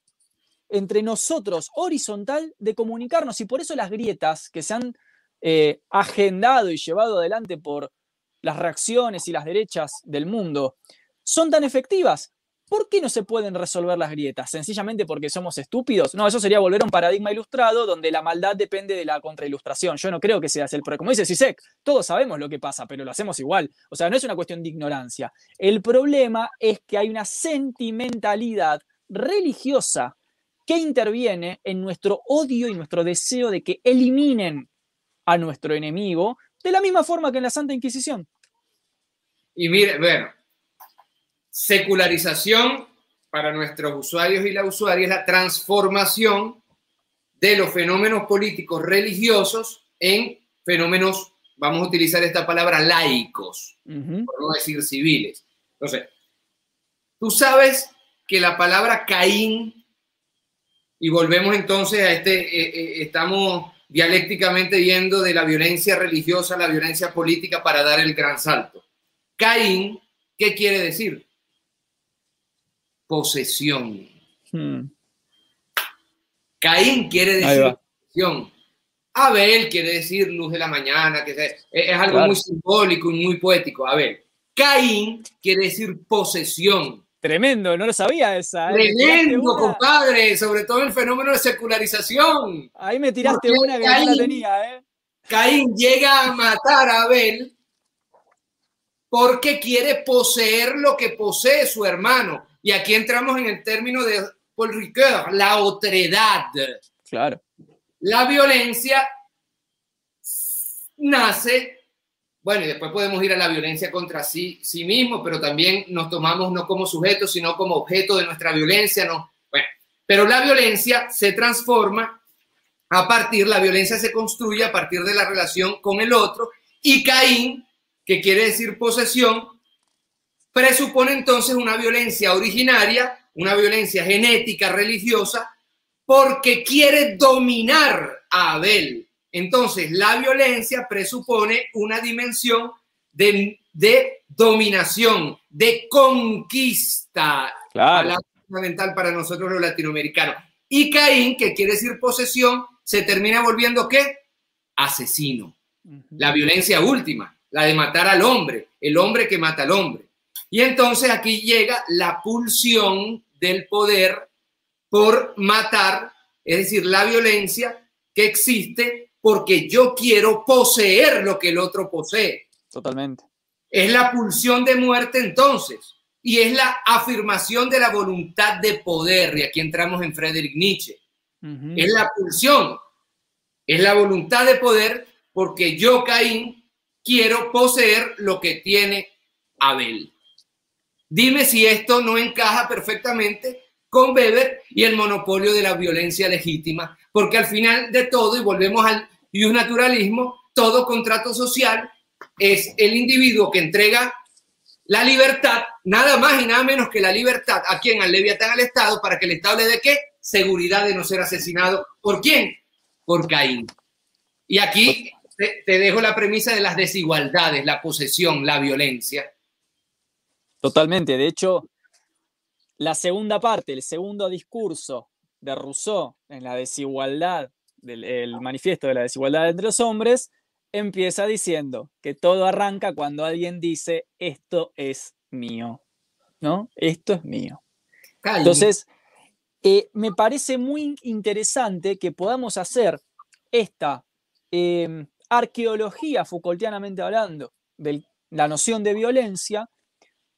entre nosotros horizontal de comunicarnos y por eso las grietas que se han eh, agendado y llevado adelante por las reacciones y las derechas del mundo son tan efectivas, ¿Por qué no se pueden resolver las grietas? ¿Sencillamente porque somos estúpidos? No, eso sería volver a un paradigma ilustrado donde la maldad depende de la contrailustración. Yo no creo que sea el Como dice Sisek, todos sabemos lo que pasa, pero lo hacemos igual. O sea, no es una cuestión de ignorancia. El problema es que hay una sentimentalidad religiosa que interviene en nuestro odio y nuestro deseo de que eliminen a nuestro enemigo de la misma forma que en la Santa Inquisición. Y mire, bueno, secularización para nuestros usuarios y la usuaria es la transformación de los fenómenos políticos religiosos en fenómenos, vamos a utilizar esta palabra, laicos, por no decir civiles. Entonces, tú sabes que la palabra Caín, y volvemos entonces a este, eh, eh, estamos dialécticamente yendo de la violencia religiosa a la violencia política para dar el gran salto. Caín, ¿qué quiere decir? Posesión. Hmm. Caín quiere decir posesión. Abel quiere decir luz de la mañana, que es, algo muy simbólico y muy poético. Abel. Caín quiere decir posesión. Tremendo, no lo sabía esa. ¿eh? Tremendo, compadre, sobre todo el fenómeno de secularización. Ahí me tiraste una que no la tenía, ¿eh? Caín llega a matar a Abel porque quiere poseer lo que posee su hermano. Y aquí entramos en el término de Paul Ricoeur, la otredad. Claro. La violencia nace, bueno, y después podemos ir a la violencia contra sí, sí mismo, pero también nos tomamos no como sujetos, sino como objeto de nuestra violencia, ¿no? Bueno, pero la violencia se transforma a partir, la violencia se construye a partir de la relación con el otro, y Caín, que quiere decir posesión, presupone entonces una violencia originaria, una violencia genética, religiosa, porque quiere dominar a Abel. Entonces, la violencia presupone una dimensión de, dominación, de conquista, claro. fundamental para nosotros los latinoamericanos. Y Caín, que quiere decir posesión, se termina volviendo qué? Asesino. La violencia última, la de matar al hombre, el hombre que mata al hombre. Y entonces aquí llega la pulsión del poder por matar, es decir, la violencia que existe porque yo quiero poseer lo que el otro posee. Totalmente. Es la pulsión de muerte entonces y es la afirmación de la voluntad de poder. Y aquí entramos en Friedrich Nietzsche. Es la pulsión, es la voluntad de poder porque yo, Caín, quiero poseer lo que tiene Abel. Dime si esto no encaja perfectamente con Weber y el monopolio de la violencia legítima, porque al final de todo, y volvemos al naturalismo, todo contrato social es el individuo que entrega la libertad, nada más y nada menos que la libertad, a quien al Leviatán al Estado, para que el Estado le dé qué? Seguridad de no ser asesinado. ¿Por quién? por Caín. Y aquí te, te dejo la premisa de las desigualdades, la posesión, la violencia. Totalmente. De hecho, la segunda parte, el segundo discurso de Rousseau en la desigualdad, del el manifiesto de la desigualdad entre los hombres, empieza diciendo que todo arranca cuando alguien dice esto es mío, ¿no? Esto es mío. Entonces, eh, me parece muy interesante que podamos hacer esta em, arqueología, Foucaultianamente hablando, de la noción de violencia,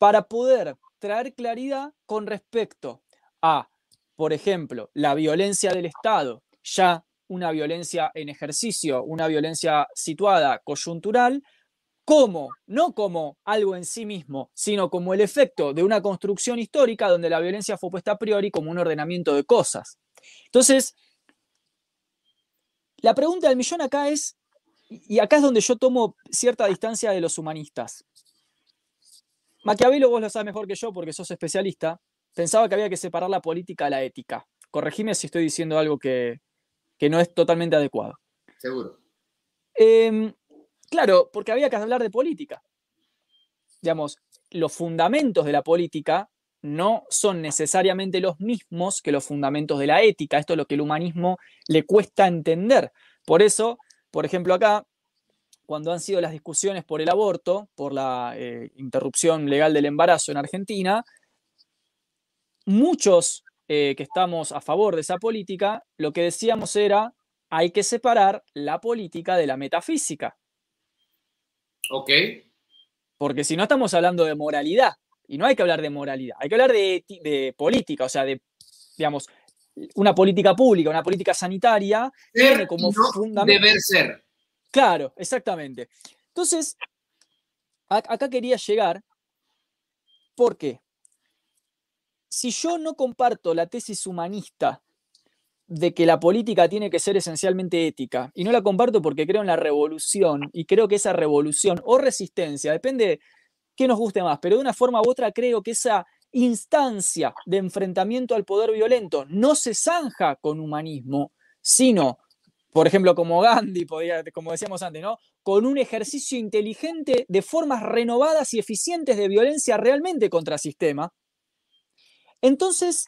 para poder traer claridad con respecto a, por ejemplo, la violencia del Estado, ya una violencia en ejercicio, una violencia situada, coyuntural, como, no como algo en sí mismo, sino como el efecto de una construcción histórica donde la violencia fue puesta a priori como un ordenamiento de cosas. Entonces, la pregunta del millón acá es, y acá es donde yo tomo cierta distancia de los humanistas. Maquiavelo, vos lo sabes mejor que yo porque sos especialista, pensaba que había que separar la política de la ética. Corregime si estoy diciendo algo que, que no es totalmente adecuado. Seguro. Em, claro, porque había que hablar de política. Digamos, los fundamentos de la política no son necesariamente los mismos que los fundamentos de la ética. Esto es lo que el humanismo le cuesta entender. Por eso, por ejemplo, acá, cuando han sido las discusiones por el aborto, por la eh, interrupción legal del embarazo en Argentina, muchos eh, que estamos a favor de esa política, lo que decíamos era, hay que separar la política de la metafísica. Ok. Porque si no estamos hablando de moralidad, y no hay que hablar de moralidad, hay que hablar de, política, o sea, de, digamos, una política pública, una política sanitaria, tiene como fundamento. Deber ser. Claro, exactamente. Entonces, acá quería llegar. ¿Por qué? si yo no comparto la tesis humanista de que la política tiene que ser esencialmente ética, y no la comparto porque creo en la revolución, y creo que esa revolución o resistencia, depende qué nos guste más, pero de una forma u otra creo que esa instancia de enfrentamiento al poder violento no se zanja con humanismo, sino, por ejemplo, como Gandhi, como decíamos antes, ¿no? con un ejercicio inteligente de formas renovadas y eficientes de violencia realmente contra sistema, entonces,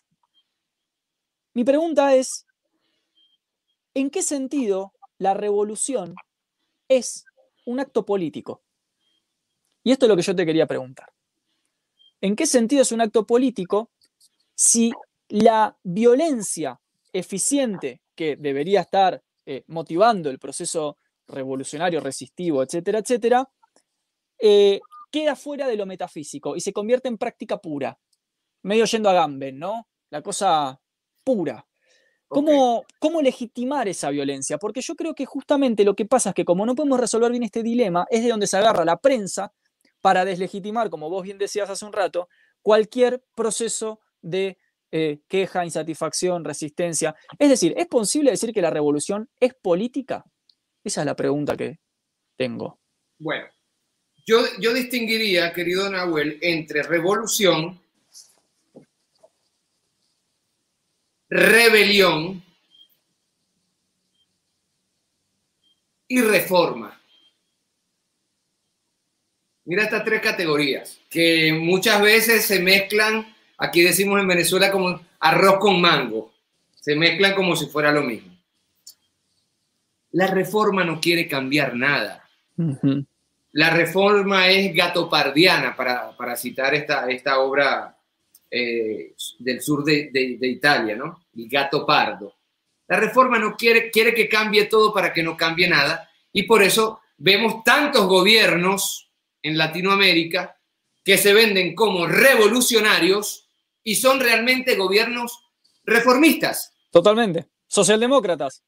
mi pregunta es, ¿en qué sentido la revolución es un acto político? Y esto es lo que yo te quería preguntar. ¿En qué sentido es un acto político si la violencia eficiente que debería estar eh, motivando el proceso revolucionario, resistivo, etcétera, etcétera, eh, queda fuera de lo metafísico y se convierte en práctica pura? medio yendo a Gamben, ¿no? La cosa pura. ¿Cómo, ¿Cómo, legitimar esa violencia? Porque yo creo que justamente lo que pasa es que como no podemos resolver bien este dilema, es de donde se agarra la prensa para deslegitimar, como vos bien decías hace un rato, cualquier proceso de eh, queja, insatisfacción, resistencia. Es decir, ¿es posible decir que la revolución es política? Esa es la pregunta que tengo. Bueno, yo, yo distinguiría, querido Nahuel, entre revolución rebelión y reforma. Mira estas tres categorías que muchas veces se mezclan, aquí decimos en Venezuela como arroz con mango, se mezclan como si fuera lo mismo. La reforma no quiere cambiar nada. La reforma es gatopardiana, para, para citar esta, esta obra eh, del sur de, Italia, ¿no? El gato pardo. La reforma no quiere, quiere que cambie todo para que no cambie nada y por eso vemos tantos gobiernos en Latinoamérica que se venden como revolucionarios y son realmente gobiernos reformistas. Totalmente. Socialdemócratas.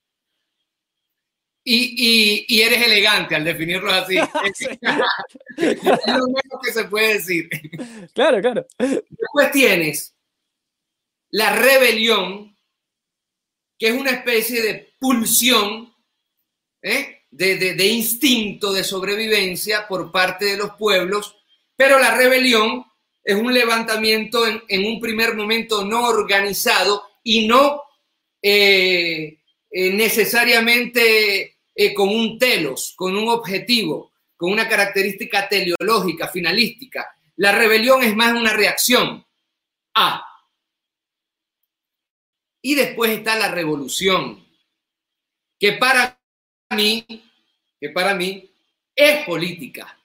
Y, eres elegante al definirlo así. *laughs* es *laughs* lo menos que se puede decir. Claro, claro. Después tienes la rebelión, que es una especie de pulsión, ¿eh? de, instinto de sobrevivencia por parte de los pueblos, pero la rebelión es un levantamiento en, un primer momento no organizado y no eh, eh, necesariamente eh, con un telos, con un objetivo, con una característica teleológica, finalística. La rebelión es más una reacción a. Y después está la revolución, que para mí, que para mí es política,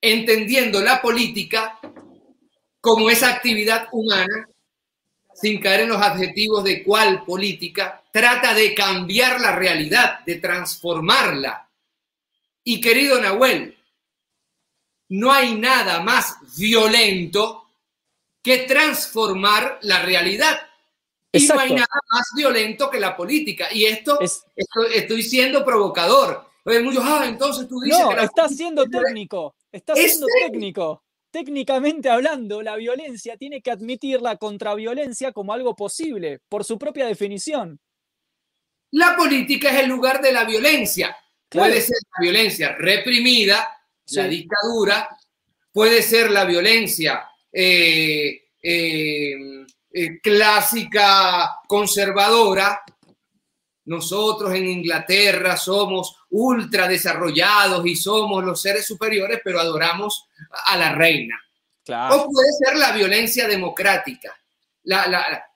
entendiendo la política como esa actividad humana, sin caer en los adjetivos de cuál política, trata de cambiar la realidad, de transformarla. Y querido Nahuel, no hay nada más violento que transformar la realidad. Y no hay nada más violento que la política. Y esto, estoy siendo provocador. muchos, ah, entonces tú dices no, estás siendo técnico. Estás siendo técnico. Técnicamente hablando, la violencia tiene que admitir la contraviolencia como algo posible, por su propia definición. La política es el lugar de la violencia. Puede ser la violencia reprimida, la dictadura, puede ser la violencia eh, eh, eh, clásica conservadora. Nosotros en Inglaterra somos ultra desarrollados y somos los seres superiores, pero adoramos a la reina. O puede ser la violencia democrática,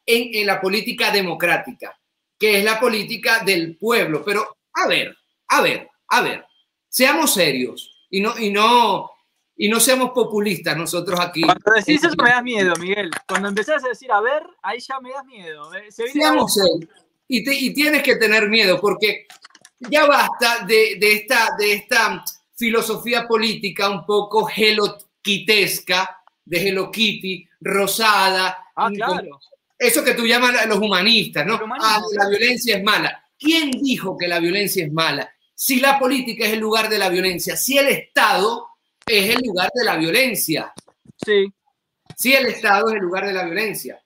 en, la política democrática, que es la política del pueblo. Pero, a ver, a ver, a ver, seamos serios y no, y no, y no seamos populistas nosotros aquí. Cuando decís eso me das miedo, Miguel. Cuando empezás a decir, a ver, ahí ya me das miedo. Seamos serios. Y, y tienes que tener miedo porque ya basta de, esta, de esta filosofía política un poco helokitesca, de Hello Kitty, rosada. Ah, claro. Eso que tú llamas a los humanistas, ¿no? Ah, la violencia es mala. ¿Quién dijo que la violencia es mala? Si la política es el lugar de la violencia, si el Estado es el lugar de la violencia. Sí. Si el Estado es el lugar de la violencia.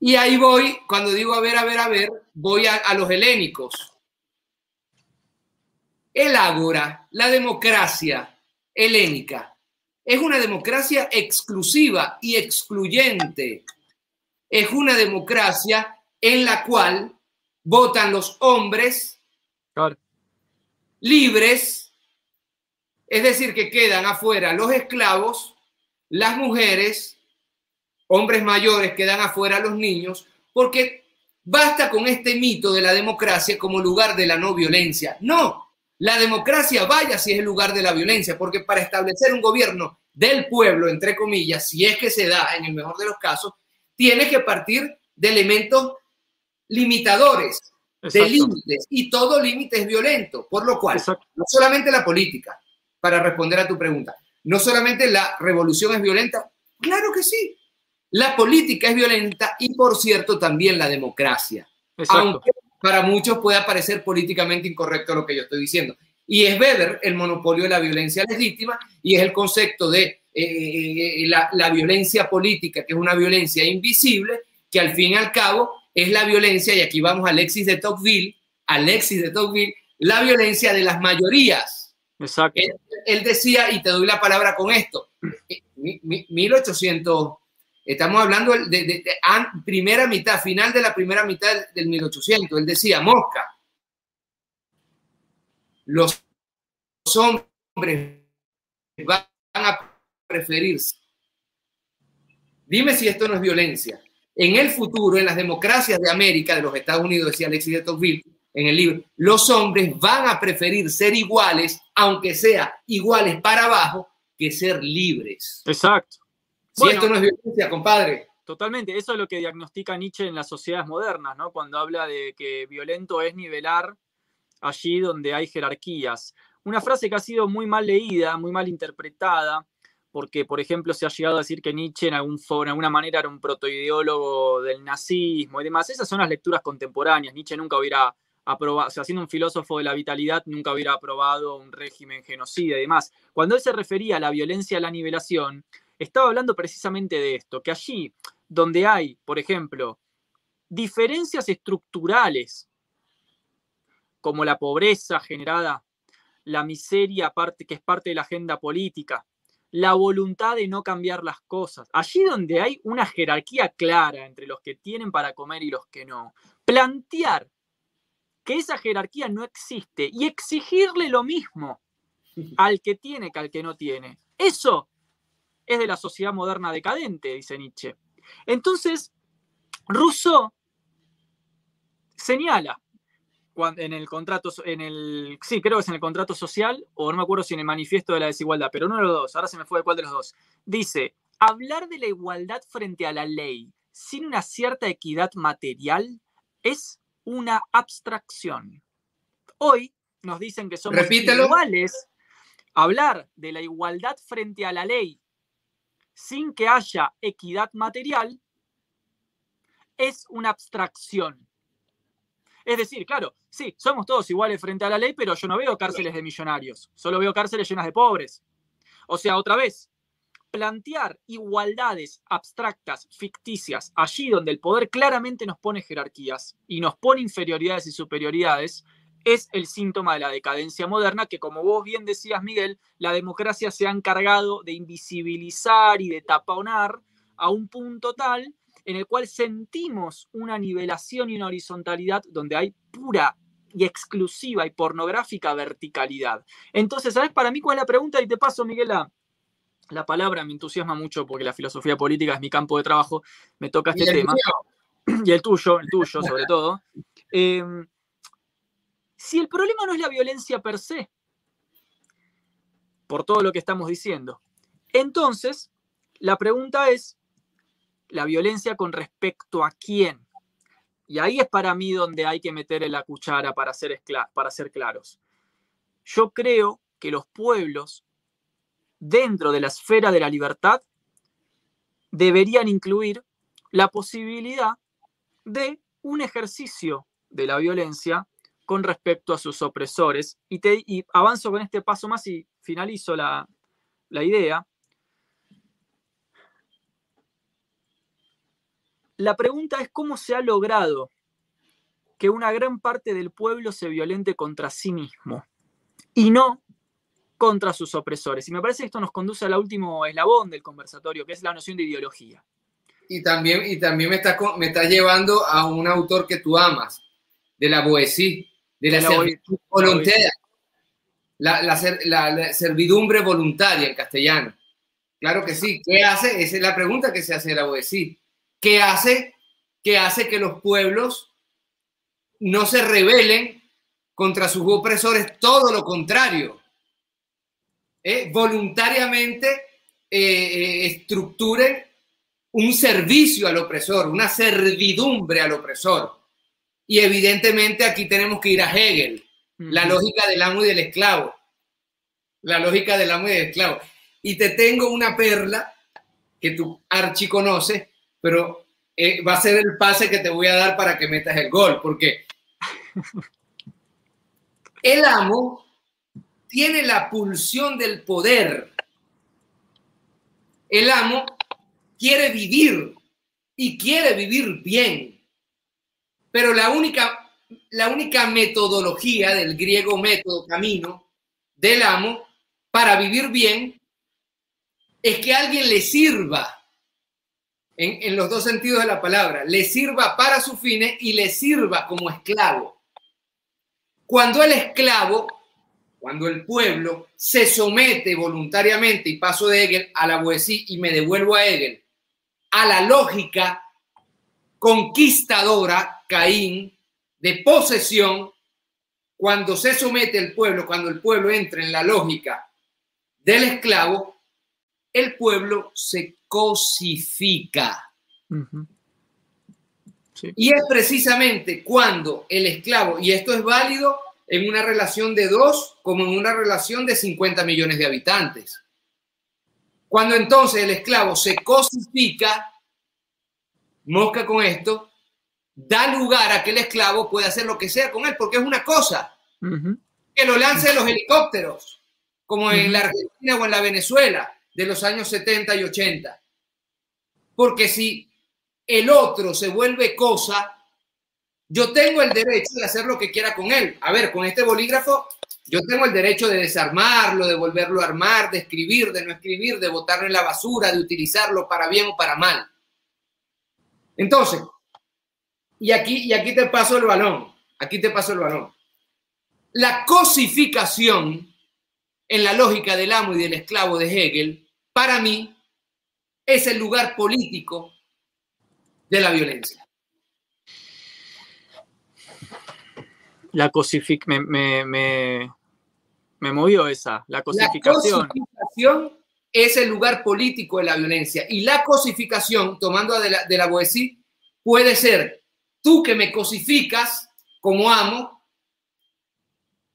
Y ahí voy, cuando digo a ver, a ver, a ver, voy a los helénicos el ágora, la democracia helénica, es una democracia exclusiva y excluyente. Es una democracia en la cual votan los hombres libres, es decir, que quedan afuera los esclavos, las mujeres, hombres mayores, quedan afuera los niños, porque basta con este mito de la democracia como lugar de la no violencia. No, la democracia vaya si es el lugar de la violencia, porque para establecer un gobierno del pueblo, entre comillas, si es que se da en el mejor de los casos, tiene que partir de elementos limitadores, de límites, y todo límite es violento, por lo cual, no solamente la política, para responder a tu pregunta, no solamente la revolución es violenta, claro que sí, la política es violenta y por cierto también la democracia. Aunque para muchos puede parecer políticamente incorrecto lo que yo estoy diciendo. Y es Weber el monopolio de la violencia legítima y es el concepto de eh, eh, la, violencia política, que es una violencia invisible, que al fin y al cabo es la violencia, y aquí vamos a Alexis de Tocqueville, Alexis de Tocqueville, la violencia de las mayorías. Exacto. Él, decía, y te doy la palabra con esto, 1800, Estamos hablando de, primera mitad, final de la primera mitad del 1800. Él decía, Mosca, los hombres van a preferirse. Dime si esto no es violencia. En el futuro, en las democracias de América, de los Estados Unidos, decía Alexis de Tocqueville en el libro, los hombres van a preferir ser iguales, aunque sea iguales para abajo, que ser libres. Exacto. Si esto no es violencia, compadre. Totalmente, eso es lo que diagnostica Nietzsche en las sociedades modernas, ¿no? Cuando habla de que violento es nivelar allí donde hay jerarquías. Una frase que ha sido muy mal leída, muy mal interpretada, porque, por ejemplo, se ha llegado a decir que Nietzsche en, algún, alguna manera era un protoideólogo del nazismo y demás. Esas son las lecturas contemporáneas. Nietzsche nunca hubiera aprobado, o sea, siendo un filósofo de la vitalidad, nunca hubiera aprobado un régimen genocida y demás. Cuando él se refería a la violencia a la nivelación, estaba hablando precisamente de esto, que allí donde hay, por ejemplo, diferencias estructurales, como la pobreza generada, la miseria parte, que es parte de la agenda política, la voluntad de no cambiar las cosas. Allí donde hay una jerarquía clara entre los que tienen para comer y los que no. Plantear que esa jerarquía no existe y exigirle lo mismo *laughs* al que tiene que al que no tiene. Eso es de la sociedad moderna decadente, dice Nietzsche. Entonces, Rousseau señala en el contrato, en el, sí, creo que es en el contrato social, o no me acuerdo si en el manifiesto de la desigualdad, pero uno de los dos, ahora se me fue de cuál de los dos. Dice, hablar de la igualdad frente a la ley sin una cierta equidad material es una abstracción. Hoy nos dicen que somos iguales. Hablar de la igualdad frente a la ley sin que haya equidad material es una abstracción. Es decir, claro, sí, somos todos iguales frente a la ley, pero yo no veo cárceles de millonarios, solo veo cárceles llenas de pobres. O sea, otra vez, plantear igualdades abstractas, ficticias, allí donde el poder claramente nos pone jerarquías y nos pone inferioridades y superioridades, es el síntoma de la decadencia moderna que, como vos bien decías, Miguel, la democracia se ha encargado de invisibilizar y de taponar a un punto tal en el cual sentimos una nivelación y una horizontalidad donde hay pura y exclusiva y pornográfica verticalidad. Entonces, ¿sabes para mí cuál es la pregunta? Y te paso, Miguel, la, palabra me entusiasma mucho porque la filosofía política es mi campo de trabajo, me toca este tema. *clears throat* Y el tuyo, el tuyo sobre todo. *laughs* Em, si el problema no es la violencia per se, por todo lo que estamos diciendo, entonces la pregunta es, la violencia con respecto a quién. Y ahí es para mí donde hay que meter la cuchara para ser, para ser claros. Yo creo que los pueblos, dentro de la esfera de la libertad, deberían incluir la posibilidad de un ejercicio de la violencia con respecto a sus opresores. Y, te, avanzo con este paso más y finalizo la, la idea. La pregunta es cómo se ha logrado que una gran parte del pueblo se violente contra sí mismo y no contra sus opresores. Y me parece que esto nos conduce al último eslabón del conversatorio, que es la noción de ideología. Y también, y también me, está, me está llevando a un autor que tú amas, de la Boesí, de la, voluntaria, la, servidumbre voluntaria en castellano. Claro que sí. ¿Qué hace? Esa es la pregunta que se hace la Boesí que hace, que hace que los pueblos no se rebelen contra sus opresores, todo lo contrario. ¿eh? Voluntariamente eh, eh, estructuren un servicio al opresor, una servidumbre al opresor. Y evidentemente aquí tenemos que ir a Hegel, la lógica del amo y del esclavo. La lógica del amo y del esclavo. Y te tengo una perla que tú archi conoces, pero eh, va a ser el pase que te voy a dar para que metas el gol, porque *laughs* el amo tiene la pulsión del poder. El amo quiere vivir y quiere vivir bien, pero la única, la única metodología del griego método, camino, del amo para vivir bien es que alguien le sirva en, los dos sentidos de la palabra, le sirva para sus fines y le sirva como esclavo. Cuando el esclavo, cuando el pueblo se somete voluntariamente, y paso de Hegel a la Boesí y me devuelvo a Hegel, a la lógica conquistadora, Caín, de posesión, cuando se somete el pueblo, cuando el pueblo entra en la lógica del esclavo, el pueblo se cosifica. Y es precisamente cuando el esclavo, y esto es válido en una relación de dos como en una relación de 50 millones de habitantes. Cuando entonces el esclavo se cosifica, mosca con esto, da lugar a que el esclavo pueda hacer lo que sea con él, porque es una cosa. Que lo lance los helicópteros, como en la Argentina o en la Venezuela de los años 70 y 80. Porque si el otro se vuelve cosa, yo tengo el derecho de hacer lo que quiera con él. A ver, con este bolígrafo Yo tengo el derecho de desarmarlo, de volverlo a armar, de escribir, de no escribir, de botarlo en la basura, de utilizarlo para bien o para mal. Entonces, y aquí, y aquí te paso el balón, aquí te paso el balón. La cosificación en la lógica del amo y del esclavo de Hegel, para mí, es el lugar político de la violencia. La cosificación, me, me movió esa, la cosificación. La cosificación es el lugar político de la violencia y la cosificación, tomando de la, de la puede ser tú que me cosificas como amo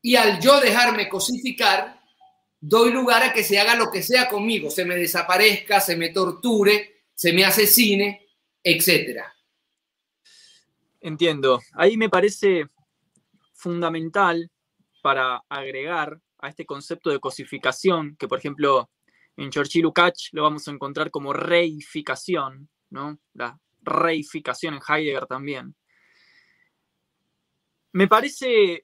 y al yo dejarme cosificar, doy lugar a que se haga lo que sea conmigo, se me desaparezca, se me torture, se me asesine, etc. Entiendo. Ahí me parece fundamental para agregar a este concepto de cosificación, que por ejemplo en Churchill Lukács lo vamos a encontrar como reificación, ¿no? La reificación en Heidegger también. Me parece,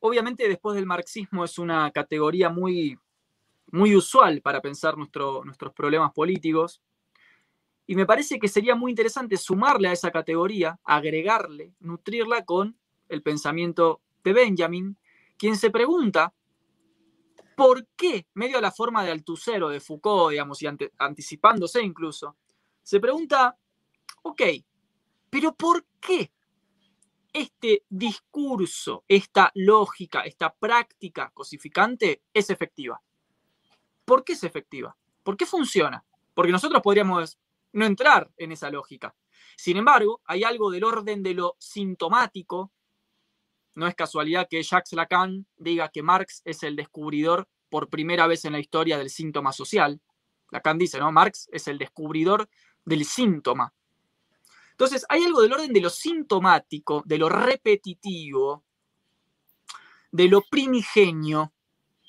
obviamente después del marxismo es una categoría muy, muy usual para pensar nuestros problemas políticos, y me parece que sería muy interesante sumarle a esa categoría, agregarle, nutrirla con el pensamiento de Benjamin, quien se pregunta por qué, medio de la forma de Althusser de Foucault, digamos, y anticipándose incluso, se pregunta, ok, pero ¿por qué este discurso, esta lógica, esta práctica cosificante es efectiva? ¿Por qué es efectiva? ¿Por qué funciona? Porque nosotros podríamos no entrar en esa lógica. Sin embargo, hay algo del orden de lo sintomático no es casualidad que Jacques Lacan diga que Marx es el descubridor por primera vez en la historia del síntoma social. Lacan dice, ¿no? Marx es el descubridor del síntoma. Entonces, hay algo del orden de lo sintomático, de lo repetitivo, de lo primigenio,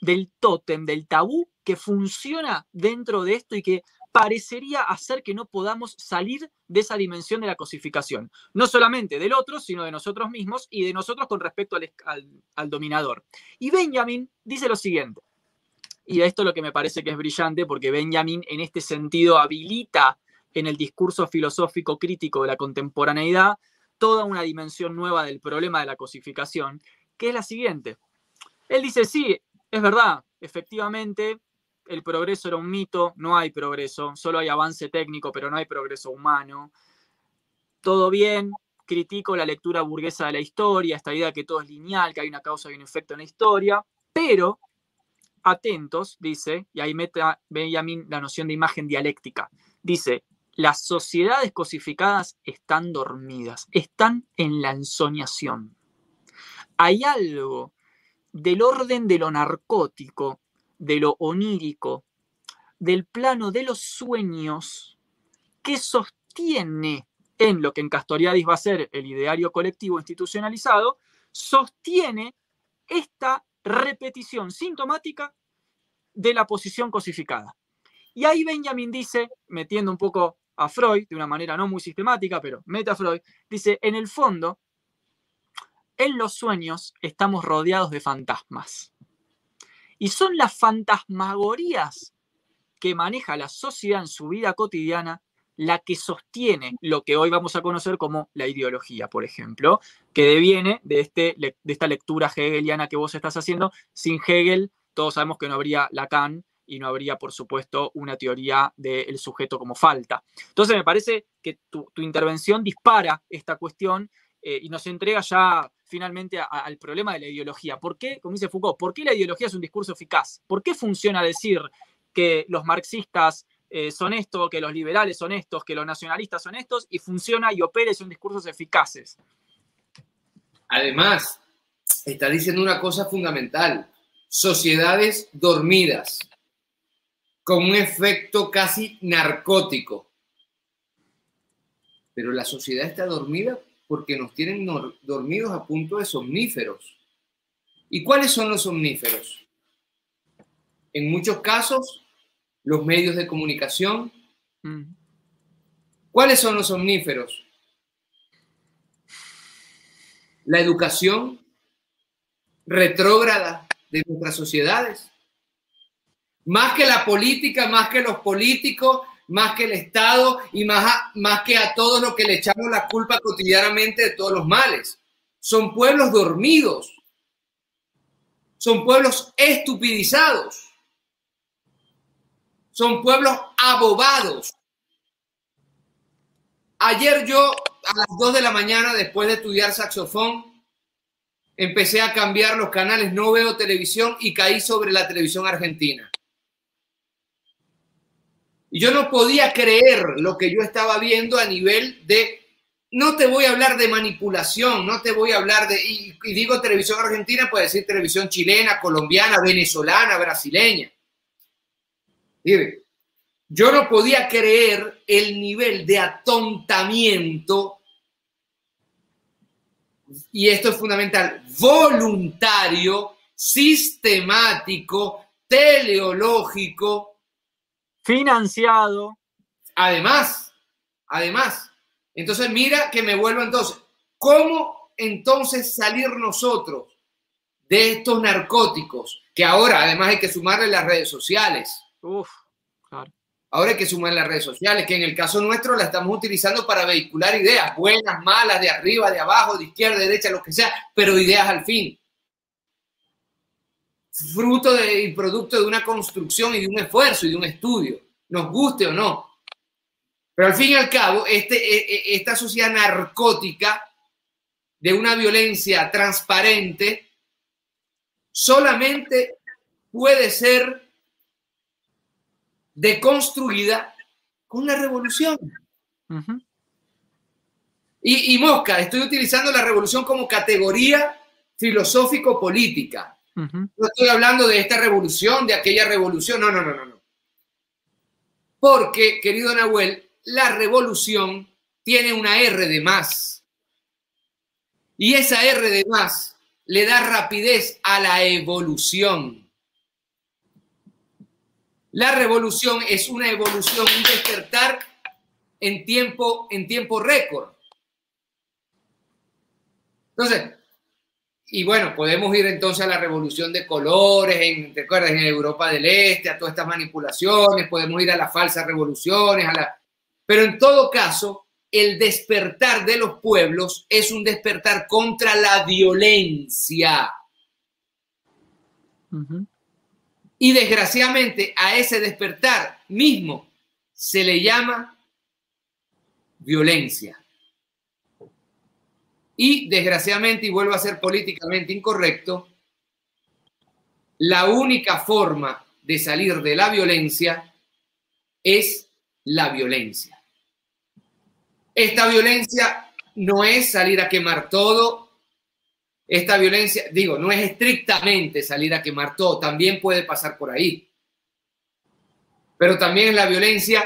del tótem, del tabú que funciona dentro de esto y que parecería hacer que no podamos salir de esa dimensión de la cosificación. No solamente del otro, sino de nosotros mismos y de nosotros con respecto al, dominador. Y Benjamin dice lo siguiente, y esto es lo que me parece que es brillante, porque Benjamin en este sentido habilita en el discurso filosófico crítico de la contemporaneidad toda una dimensión nueva del problema de la cosificación, que es la siguiente. Él dice, sí, es verdad, efectivamente, el progreso era un mito, no hay progreso, solo hay avance técnico, pero no hay progreso humano. Todo bien, critico la lectura burguesa de la historia, esta idea que todo es lineal, que hay una causa y un efecto en la historia, pero atentos, dice, y ahí mete Benjamin la noción de imagen dialéctica. Dice, las sociedades cosificadas están dormidas, están en la ensoñación. Hay algo del orden de lo narcótico de lo onírico, del plano de los sueños, que sostiene en lo que en Castoriadis va a ser el ideario colectivo institucionalizado, sostiene esta repetición sintomática de la posición cosificada. Y ahí Benjamin dice, metiendo un poco a Freud, de una manera no muy sistemática, pero meta Freud, dice, en el fondo, en los sueños estamos rodeados de fantasmas. Y son las fantasmagorías que maneja la sociedad en su vida cotidiana la que sostiene lo que hoy vamos a conocer como la ideología, por ejemplo, que deviene de, este, de esta lectura hegeliana que vos estás haciendo. Sin Hegel, todos sabemos que no habría Lacan y no habría, por supuesto, una teoría del sujeto como falta. Entonces, me parece que tu, intervención dispara esta cuestión eh, y nos entrega ya finalmente al problema de la ideología. ¿Por qué, como dice Foucault, por qué la ideología es un discurso eficaz? ¿Por qué funciona decir que los marxistas eh, son estos, que los liberales son estos, que los nacionalistas son estos, y funciona y opera y son discursos eficaces? Además, está diciendo una cosa fundamental, sociedades dormidas, con un efecto casi narcótico. Pero la sociedad está dormida porque nos tienen dormidos a punto de somníferos. ¿Y cuáles son los somníferos? En muchos casos, los medios de comunicación. Mm. ¿Cuáles son los somníferos? La educación, retrógrada de nuestras sociedades. Más que la política, más que los políticos, más que el Estado y más, más que a todos los que le echamos la culpa cotidianamente de todos los males. Son pueblos dormidos. Son pueblos estupidizados. Son pueblos abobados. Ayer yo a las 2 de la mañana, después de estudiar saxofón, empecé a cambiar los canales, no veo televisión y caí sobre la televisión argentina. Y yo no podía creer lo que yo estaba viendo a nivel de, no te voy a hablar de manipulación, no te voy a hablar de, y, digo televisión argentina, puede decir televisión chilena, colombiana, venezolana, brasileña. yo no podía creer el nivel de atontamiento, y esto es fundamental, voluntario, sistemático, teleológico, financiado. Además, además. Entonces, mira que me vuelvo entonces. ¿Cómo entonces salir nosotros de estos narcóticos? Que ahora además hay que sumarle las redes sociales. Uf, claro. Ahora hay que sumar las redes sociales, que en el caso nuestro la estamos utilizando para vehicular ideas, buenas, malas, de arriba, de abajo, de izquierda, de derecha, lo que sea, pero ideas al fin fruto de, y producto de una construcción y de un esfuerzo y de un estudio, nos guste o no. Pero al fin y al cabo, este, e, e, esta sociedad narcótica de una violencia transparente solamente puede ser deconstruida con la revolución. y, y Mosca, estoy utilizando la revolución como categoría filosófico-política. No estoy hablando de esta revolución, de aquella revolución, no, no, no, no, no. Porque, querido Nahuel, la revolución tiene una R de más. Y esa R de más le da rapidez a la evolución. La revolución es una evolución, un despertar en tiempo, en tiempo récord. Entonces, y bueno, podemos ir entonces a la revolución de colores, en, ¿te acuerdas? En Europa del Este, a todas estas manipulaciones, podemos ir a las falsas revoluciones, a la... pero en todo caso, el despertar de los pueblos es un despertar contra la violencia. Y desgraciadamente a ese despertar mismo se le llama violencia. Y desgraciadamente, y vuelvo a ser políticamente incorrecto, la única forma de salir de la violencia es la violencia. Esta violencia no es salir a quemar todo. Esta violencia, digo, no es estrictamente salir a quemar todo, también puede pasar por ahí. Pero también es la violencia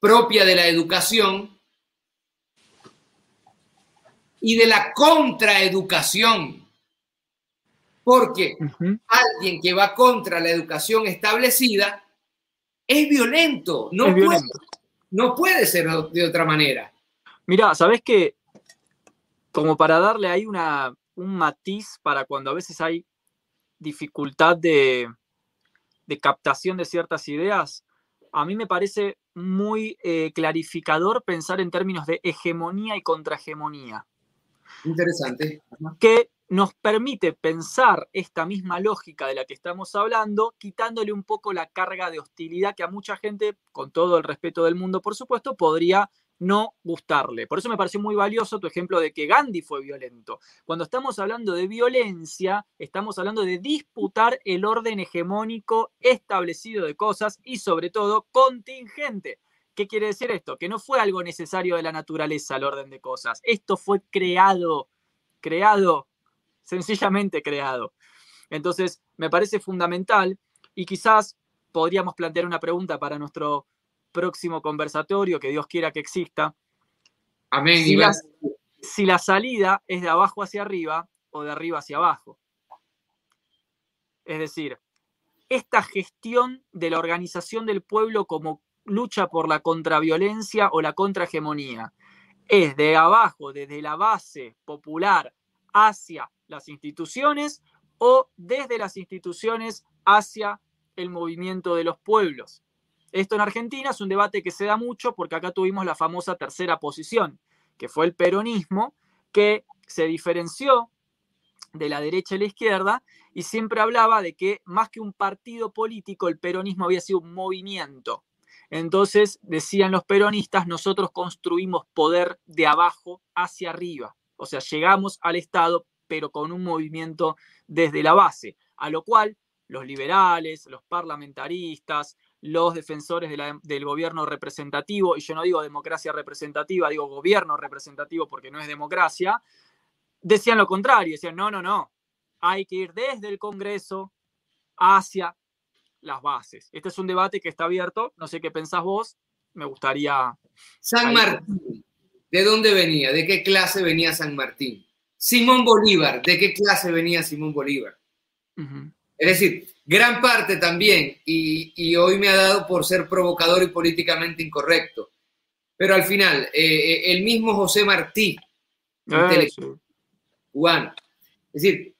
propia de la educación y de la contraeducación. Porque alguien que va contra la educación establecida es violento, no, puede, no puede ser de otra manera. Mira, ¿sabes qué? Como para darle ahí una, un matiz para cuando a veces hay dificultad de, de captación de ciertas ideas, a mí me parece muy eh, clarificador pensar en términos de hegemonía y contrahegemonía. Interesante. Que nos permite pensar esta misma lógica de la que estamos hablando, quitándole un poco la carga de hostilidad que a mucha gente, con todo el respeto del mundo, por supuesto, podría no gustarle. Por eso me pareció muy valioso tu ejemplo de que Gandhi fue violento. Cuando estamos hablando de violencia, estamos hablando de disputar el orden hegemónico establecido de cosas y sobre todo contingente. ¿Qué quiere decir esto? Que no fue algo necesario de la naturaleza el orden de cosas. Esto fue creado, creado, sencillamente creado. Entonces, me parece fundamental y quizás podríamos plantear una pregunta para nuestro próximo conversatorio, que Dios quiera que exista. Amén. Si la, si la salida es de abajo hacia arriba o de arriba hacia abajo. Es decir, esta gestión de la organización del pueblo como lucha por la contraviolencia o la contrahegemonía. Es de abajo, desde la base popular hacia las instituciones o desde las instituciones hacia el movimiento de los pueblos. Esto en Argentina es un debate que se da mucho porque acá tuvimos la famosa tercera posición, que fue el peronismo, que se diferenció de la derecha y la izquierda y siempre hablaba de que más que un partido político, el peronismo había sido un movimiento. Entonces decían los peronistas, nosotros construimos poder de abajo hacia arriba. O sea, llegamos al Estado, pero con un movimiento desde la base, a lo cual los liberales, los parlamentaristas, los defensores del gobierno representativo, y yo no digo democracia representativa, digo gobierno representativo porque no es democracia, decían lo contrario, decían, no, no, no, hay que ir desde el Congreso hacia las bases. Este es un debate que está abierto, no sé qué pensás vos, me gustaría... San Martín, ¿de dónde venía? ¿De qué clase venía San Martín? Simón Bolívar, ¿de qué clase venía Simón Bolívar? Es decir, gran parte también, y, hoy me ha dado por ser provocador y políticamente incorrecto, pero al final, eh, eh, el mismo José Martí, cubano. Es decir,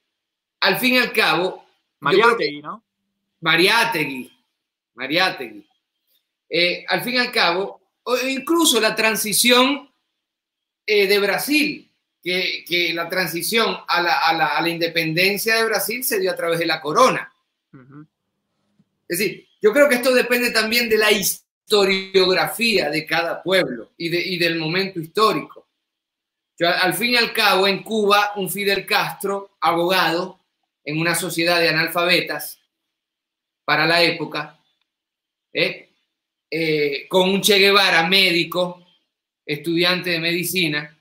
al fin y al cabo... Mariátegui, ¿no? Mariátegui, Mariátegui. Eh, al fin y al cabo, incluso la transición de Brasil, que, la transición a la, independencia de Brasil se dio a través de la corona. Es decir, yo creo que esto depende también de la historiografía de cada pueblo y, del momento histórico. al fin y al cabo, en Cuba, un Fidel Castro, abogado, en una sociedad de analfabetas, para la época, ¿eh? Eh, con un Che Guevara médico, estudiante de medicina,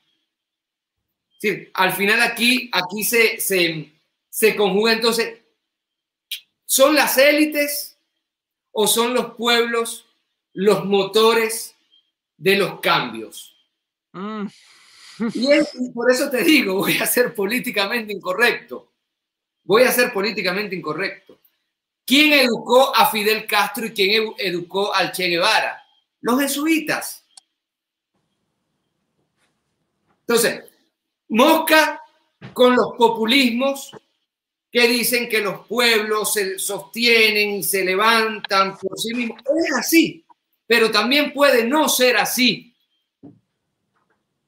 al final aquí, aquí se, se, conjuga entonces, ¿son las élites o son los pueblos los motores de los cambios? Mm. Y, y, por eso te digo, voy a ser políticamente incorrecto. Voy a ser políticamente incorrecto. ¿Quién educó a Fidel Castro y quién educó al Che Guevara? Los jesuitas. Entonces, Mosca con los populismos que dicen que los pueblos se sostienen y se levantan por sí mismos. Es así, pero también puede no ser así.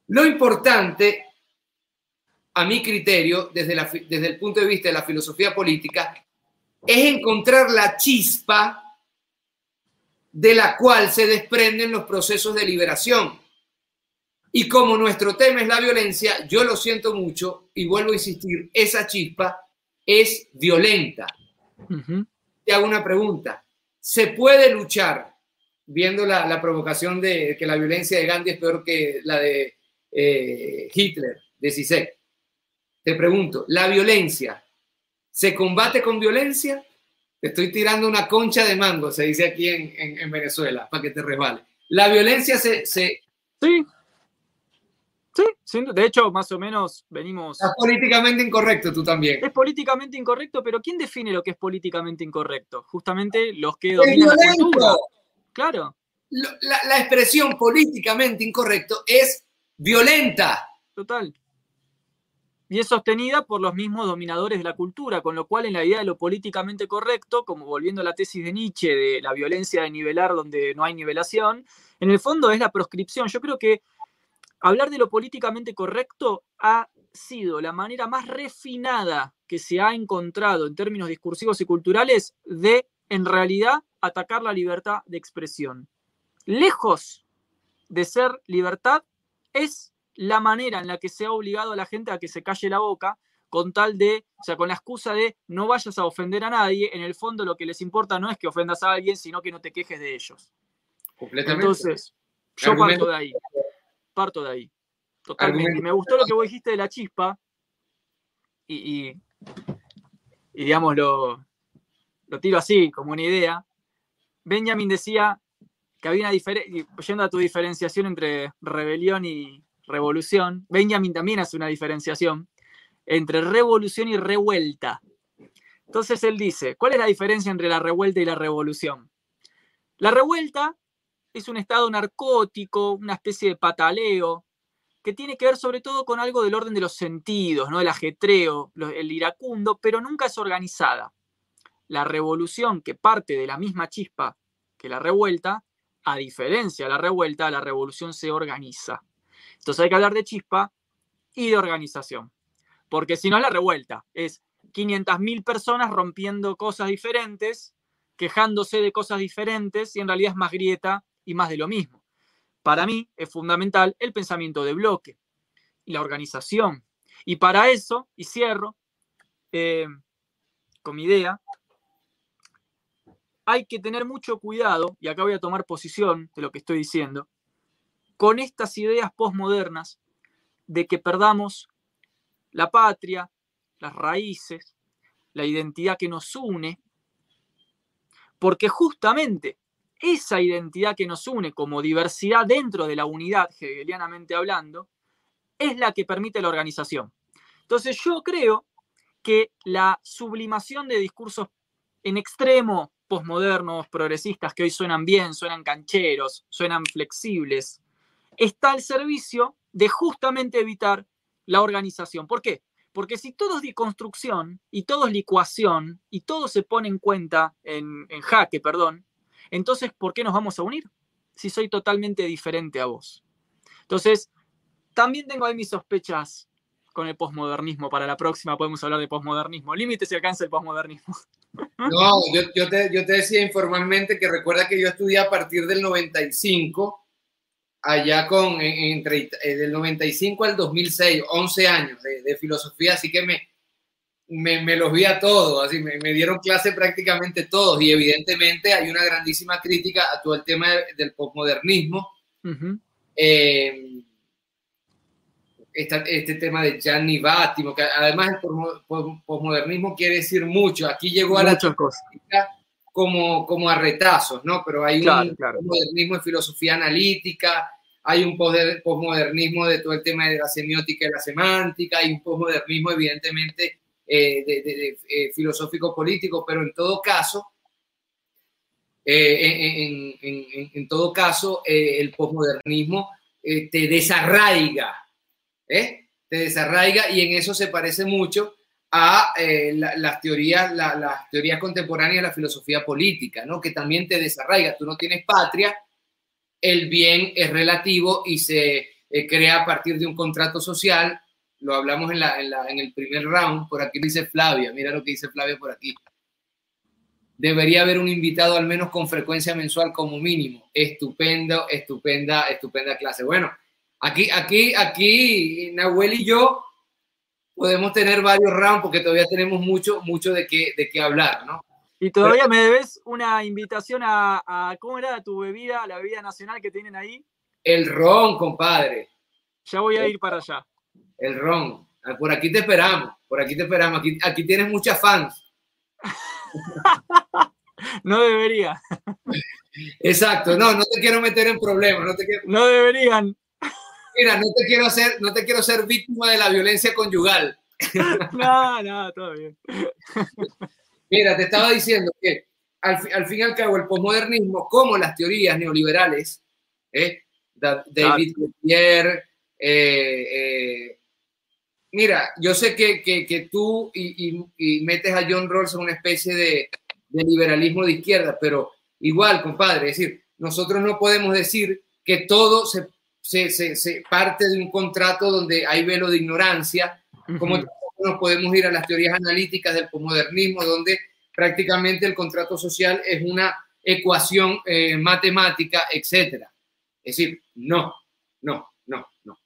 Lo importante, a mi criterio, desde, desde el punto de vista de la filosofía política, es encontrar la chispa de la cual se desprenden los procesos de liberación. Y como nuestro tema es la violencia, yo lo siento mucho y vuelvo a insistir, esa chispa es violenta. Te hago una pregunta. ¿Se puede luchar, viendo la, provocación de que la violencia de Gandhi es peor que la de eh, Hitler, de Zizek? Te pregunto, ¿la violencia se combate con violencia? Te estoy tirando una concha de mango, se dice aquí en, Venezuela, para que te resbale. ¿La violencia se, se, sí. Sí, de hecho, más o menos venimos. Es políticamente incorrecto tú también. Es políticamente incorrecto, pero ¿quién define lo que es políticamente incorrecto? Justamente los que dominan la cultura. Claro. La, la, expresión políticamente incorrecto es violenta. Total. Y es sostenida por los mismos dominadores de la cultura, con lo cual en la idea de lo políticamente correcto, como volviendo a la tesis de Nietzsche de la violencia de nivelar donde no hay nivelación, en el fondo es la proscripción. Yo creo que hablar de lo políticamente correcto ha sido la manera más refinada que se ha encontrado en términos discursivos y culturales de, en realidad, atacar la libertad de expresión. Lejos de ser libertad, es la manera en la que se ha obligado a la gente a que se calle la boca con tal de, o sea, con la excusa de no vayas a ofender a nadie, en el fondo lo que les importa no es que ofendas a alguien, sino que no te quejes de ellos. Completamente. Entonces, yo parto de ahí parto de ahí. Totalmente. Me gustó lo que vos dijiste de la chispa. Y, digamos, lo, tiro así, como una idea. Benjamin decía que había una diferencia, yendo a tu diferenciación entre rebelión y revolución, Benjamin también hace una diferenciación entre revolución y revuelta. Entonces él dice, ¿cuál es la diferencia entre la revuelta y la revolución? La revuelta es un estado narcótico, una especie de pataleo, que tiene que ver sobre todo con algo del orden de los sentidos, ¿no? el ajetreo, el iracundo, pero nunca es organizada. La revolución que parte de la misma chispa que la revuelta, a diferencia de la revuelta, la revolución se organiza. Entonces hay que hablar de chispa y de organización, porque si no es la revuelta, es 500.000 personas rompiendo cosas diferentes, quejándose de cosas diferentes y en realidad es más grieta y más de lo mismo. Para mí es fundamental el pensamiento de bloque y la organización. Y para eso, y cierro eh, con mi idea, hay que tener mucho cuidado, y acá voy a tomar posición de lo que estoy diciendo, con estas ideas postmodernas de que perdamos la patria, las raíces, la identidad que nos une, porque justamente esa identidad que nos une como diversidad dentro de la unidad, hegelianamente hablando, es la que permite la organización. Entonces yo creo que la sublimación de discursos en extremo, posmodernos, progresistas, que hoy suenan bien, suenan cancheros, suenan flexibles, está al servicio de justamente evitar la organización. ¿Por qué? Porque si todo es deconstrucción y todo es licuación y todo se pone en cuenta, en, en jaque, perdón, entonces, ¿por qué nos vamos a unir? Si soy totalmente diferente a vos. Entonces, también tengo ahí mis sospechas con el posmodernismo. Para la próxima podemos hablar de posmodernismo. Límites y alcance el posmodernismo. *laughs* No, yo, te, decía informalmente que recuerda que yo estudié a partir del 95, allá con, entre eh, del 95 al 2006, 11 años de, de filosofía, así que me, me, los vi a todos, así me, dieron clase prácticamente todos y evidentemente hay una grandísima crítica a todo el tema del posmodernismo. Eh, este tema de Gianni Battimo, que además el posmodernismo quiere decir mucho. Aquí llegó a la como, como a retazos, ¿no? Pero hay un posmodernismo de filosofía analítica, hay un posmodernismo de todo el tema de la semiótica y la semántica, hay un posmodernismo evidentemente eh, eh, filosófico político, pero en todo caso, eh, en, todo caso, el posmodernismo te desarraiga, te desarraiga y en eso se parece mucho a las teorías, las teorías contemporáneas de la filosofía política, ¿no? que también te desarraiga. Tú no tienes patria, el bien es relativo y se crea a partir de un contrato social lo hablamos en, la, en, el primer round, por aquí dice Flavia, mira lo que dice Flavia por aquí. Debería haber un invitado al menos con frecuencia mensual como mínimo. Estupendo, estupenda, estupenda clase. Bueno, aquí, aquí, aquí, Nahuel y yo podemos tener varios rounds porque todavía tenemos mucho, mucho de qué, de qué hablar, ¿no? Y todavía me debes una invitación a, a, ¿cómo era tu bebida, la bebida nacional que tienen ahí? El ron, compadre. Ya voy a ir para allá el ron. Ah, por aquí te esperamos, por aquí te esperamos. Aquí, aquí tienes muchas fans. *laughs* no debería. Exacto, no, no te quiero meter en problemas. No, te no deberían. Mira, no te quiero hacer, no te quiero ser víctima de la violencia conyugal. *laughs* no, no, todo bien. *laughs* Mira, te estaba diciendo que al, al fin y al cabo el posmodernismo, como las teorías neoliberales, ¿eh? David Gutiérrez, eh, eh, Mira, yo sé que, que, tú y, metes a John Rawls en una especie de, de, liberalismo de izquierda, pero igual, compadre, es decir, nosotros no podemos decir que todo se, se, se, parte de un contrato donde hay velo de ignorancia, como nos podemos ir a las teorías analíticas del posmodernismo, donde prácticamente el contrato social es una ecuación eh, matemática, etcétera. Es decir, no, no, no, no.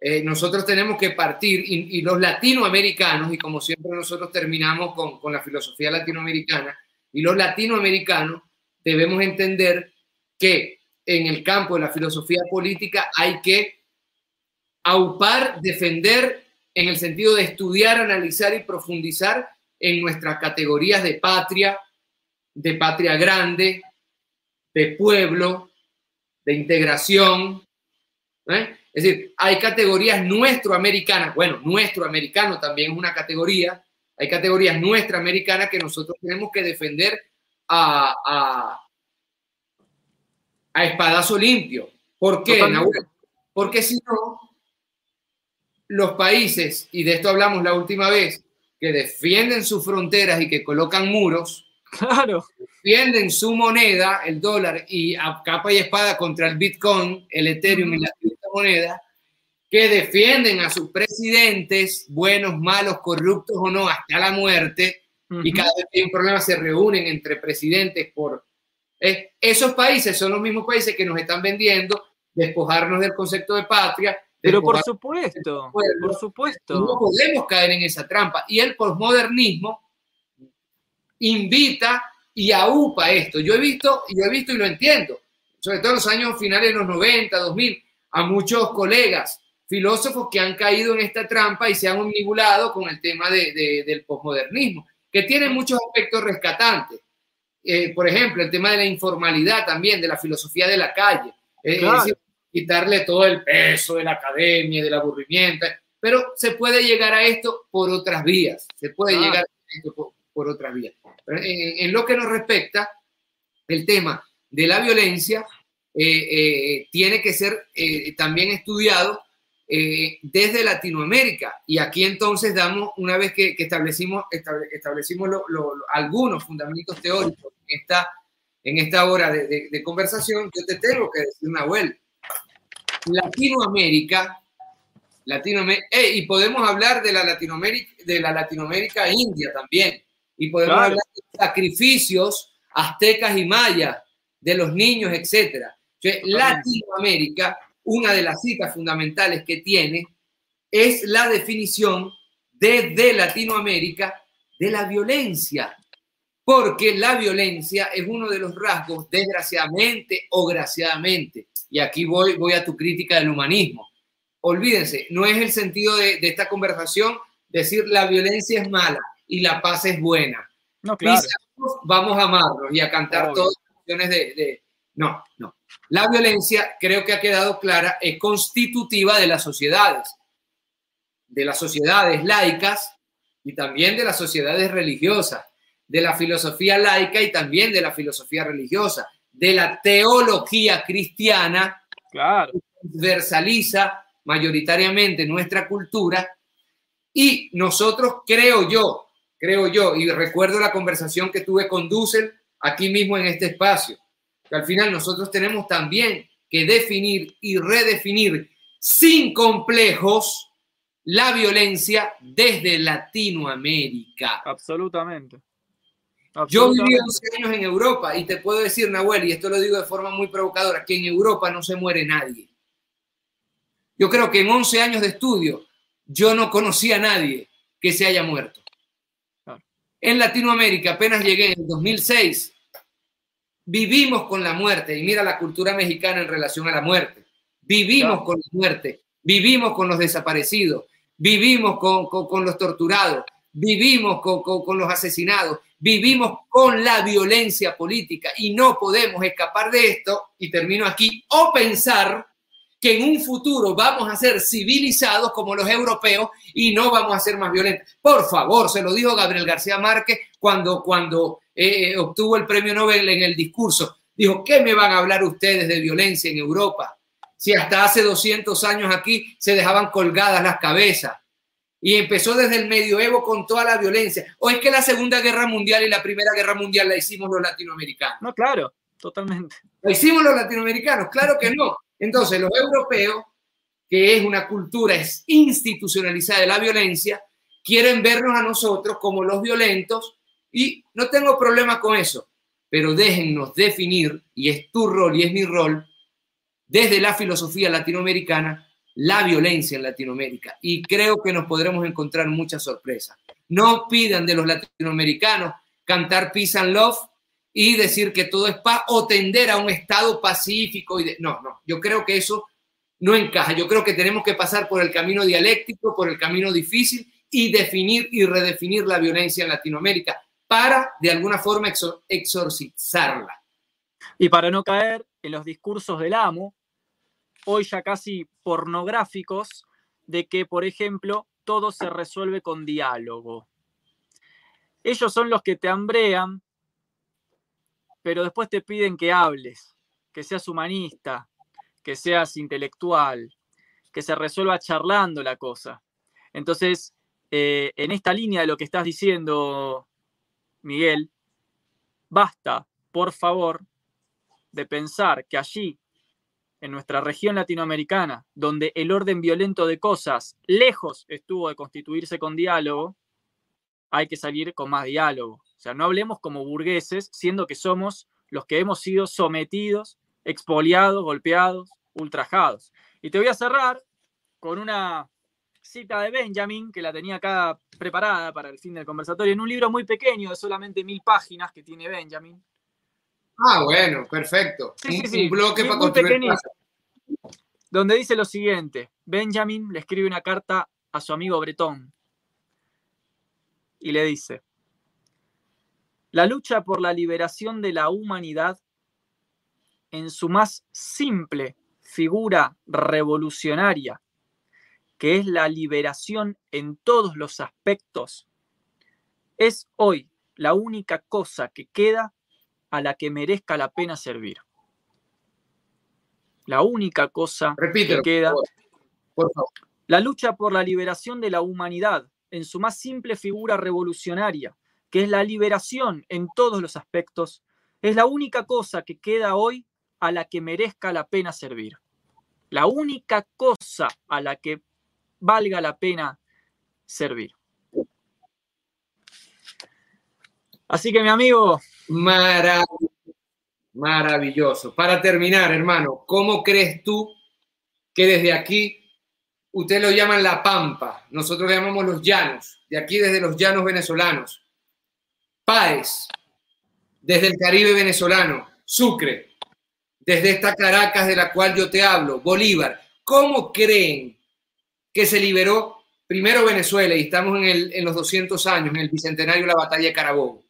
Eh, nosotros tenemos que partir, y, los latinoamericanos, y como siempre nosotros terminamos con, con la filosofía latinoamericana, y los latinoamericanos debemos entender que en el campo de la filosofía política hay que aupar, defender, en el sentido de estudiar, analizar y profundizar en nuestras categorías de patria, de patria grande, de pueblo, de integración, ¿eh? Es decir, hay categorías nuestroamericanas, bueno, nuestroamericano también es una categoría, hay categorías nuestroamericanas que nosotros tenemos que defender a, a, espadazo limpio. ¿Por qué, Porque si no, los países, y de esto hablamos la última vez, que defienden sus fronteras y que colocan muros, claro. defienden su moneda, el dólar, y a capa y espada contra el Bitcoin, el Ethereum y la criptomoneda, que defienden a sus presidentes, buenos, malos, corruptos o no, hasta la muerte, y cada vez que hay un problema se reúnen entre presidentes por... Eh, esos países son los mismos países que nos están vendiendo despojarnos del concepto de patria. Pero por supuesto, por supuesto. No podemos caer en esa trampa. Y el posmodernismo invita y aupa esto. Yo he visto, yo he visto y lo entiendo, sobre todo en los años finales de los 90, 2000, a muchos colegas filósofos que han caído en esta trampa y se han omnibulado con el tema de, del posmodernismo, que tiene muchos aspectos rescatantes. Eh, por ejemplo, el tema de la informalidad también, de la filosofía de la calle. Es decir, quitarle todo el peso de la academia, del aburrimiento, pero se puede llegar a esto por otras vías, se puede llegar a esto por, otras vías. En, lo que nos respecta, el tema de la violencia eh, eh, tiene que ser también estudiado eh, desde Latinoamérica. Y aquí entonces damos, una vez que, establecimos, establecimos algunos fundamentos teóricos en esta, en esta hora de, conversación, yo te tengo que decir, Nahuel, Latinoamérica, Latinoamérica eh, y podemos hablar de la Latinoamérica, de la Latinoamérica India también, y podemos hablar de sacrificios aztecas y mayas, de los niños, etcétera. Latinoamérica una de las citas fundamentales que tiene es la definición desde Latinoamérica de la violencia, porque la violencia es uno de los rasgos, desgraciadamente o graciadamente, y aquí voy, voy a tu crítica del humanismo. Olvídense, no es el sentido de, esta conversación decir la violencia es mala y la paz es buena. No, claro. vamos a amarnos y a cantar todas las canciones de... No, no. La violencia, creo que ha quedado clara, es constitutiva de las sociedades, de las sociedades laicas y también de las sociedades religiosas, de la filosofía laica y también de la filosofía religiosa, de la teología cristiana, claro. que transversaliza mayoritariamente nuestra cultura y nosotros, creo yo, creo yo, y recuerdo la conversación que tuve con Dussel aquí mismo en este espacio, que al final nosotros tenemos también que definir y redefinir sin complejos la violencia desde Latinoamérica. Absolutamente. Yo viví 11 años en Europa y te puedo decir, Nahuel, y esto lo digo de forma muy provocadora, que en Europa no se muere nadie. Yo creo que en 11 años de estudio yo no conocí a nadie que se haya muerto. En Latinoamérica apenas llegué en 2006 vivimos con la muerte, y mira la cultura mexicana en relación a la muerte, vivimos con la muerte, vivimos con los desaparecidos, vivimos con, los torturados, vivimos con, los asesinados, vivimos con la violencia política y no podemos escapar de esto, y termino aquí, o pensar que en un futuro vamos a ser civilizados como los europeos y no vamos a ser más violentos. Por favor, se lo dijo Gabriel García Márquez cuando, cuando eh, obtuvo el premio Nobel en el discurso. Dijo, ¿qué me van a hablar ustedes de violencia en Europa? Si hasta hace 200 años aquí se dejaban colgadas las cabezas. Y empezó desde el medioevo con toda la violencia. ¿O es que la Segunda Guerra Mundial y la Primera Guerra Mundial la hicimos los latinoamericanos? No, claro, totalmente. ¿La hicimos los latinoamericanos? Claro que no. Entonces, los europeos, que es una cultura institucionalizada de la violencia, quieren vernos a nosotros como los violentos y no tengo problema con eso, pero déjennos definir, y es tu rol y es mi rol, desde la filosofía latinoamericana, la violencia en Latinoamérica. Y creo que nos podremos encontrar muchas sorpresas. No pidan de los latinoamericanos cantar Peace and Love y decir que todo es paz o tender a un estado pacífico. Y. No, no, yo creo que eso no encaja. Yo creo que tenemos que pasar por el camino dialéctico, por el camino difícil y definir y redefinir la violencia en Latinoamérica para de alguna forma exorcizarla. Y para no caer en los discursos del amo, hoy ya casi pornográficos, de que, por ejemplo, todo se resuelve con diálogo. Ellos son los que te hambrean, pero después te piden que hables, que seas humanista, que seas intelectual, que se resuelva charlando la cosa. Entonces, eh, en esta línea de lo que estás diciendo, Miguel, basta, por favor, de pensar que allí, en nuestra región latinoamericana, donde el orden violento de cosas lejos estuvo de constituirse con diálogo, hay que salir con más diálogo. O sea, no hablemos como burgueses, siendo que somos los que hemos sido sometidos, expoliados, golpeados, ultrajados. Y te voy a cerrar con una cita de Benjamin, que la tenía acá preparada para el fin del conversatorio, en un libro muy pequeño de solamente mil páginas que tiene Benjamin. Ah, bueno, perfecto. Sí, sí, un, bloque para construir. Donde dice lo siguiente: Benjamin le escribe una carta a su amigo Bretón y le dice: La lucha por la liberación de la humanidad en su más simple figura revolucionaria que es la liberación en todos los aspectos, es hoy la única cosa que queda a la que merezca la pena servir. La única cosa que queda. La lucha por la liberación de la humanidad en su más simple figura revolucionaria, que es la liberación en todos los aspectos, es la única cosa que queda hoy a la que merezca la pena servir. La única cosa a la que valga la pena servir. Así que mi amigo. Maravilloso. Para terminar, hermano, ¿cómo crees tú que desde aquí, ustedes lo llaman la pampa, nosotros lo llamamos los llanos, de aquí desde los llanos venezolanos, Páez, desde el Caribe venezolano, Sucre, desde esta Caracas de la cual yo te hablo, Bolívar, ¿cómo creen que se liberó primero Venezuela y estamos en, el, en los 200 años, en el bicentenario de la batalla de Carabobo.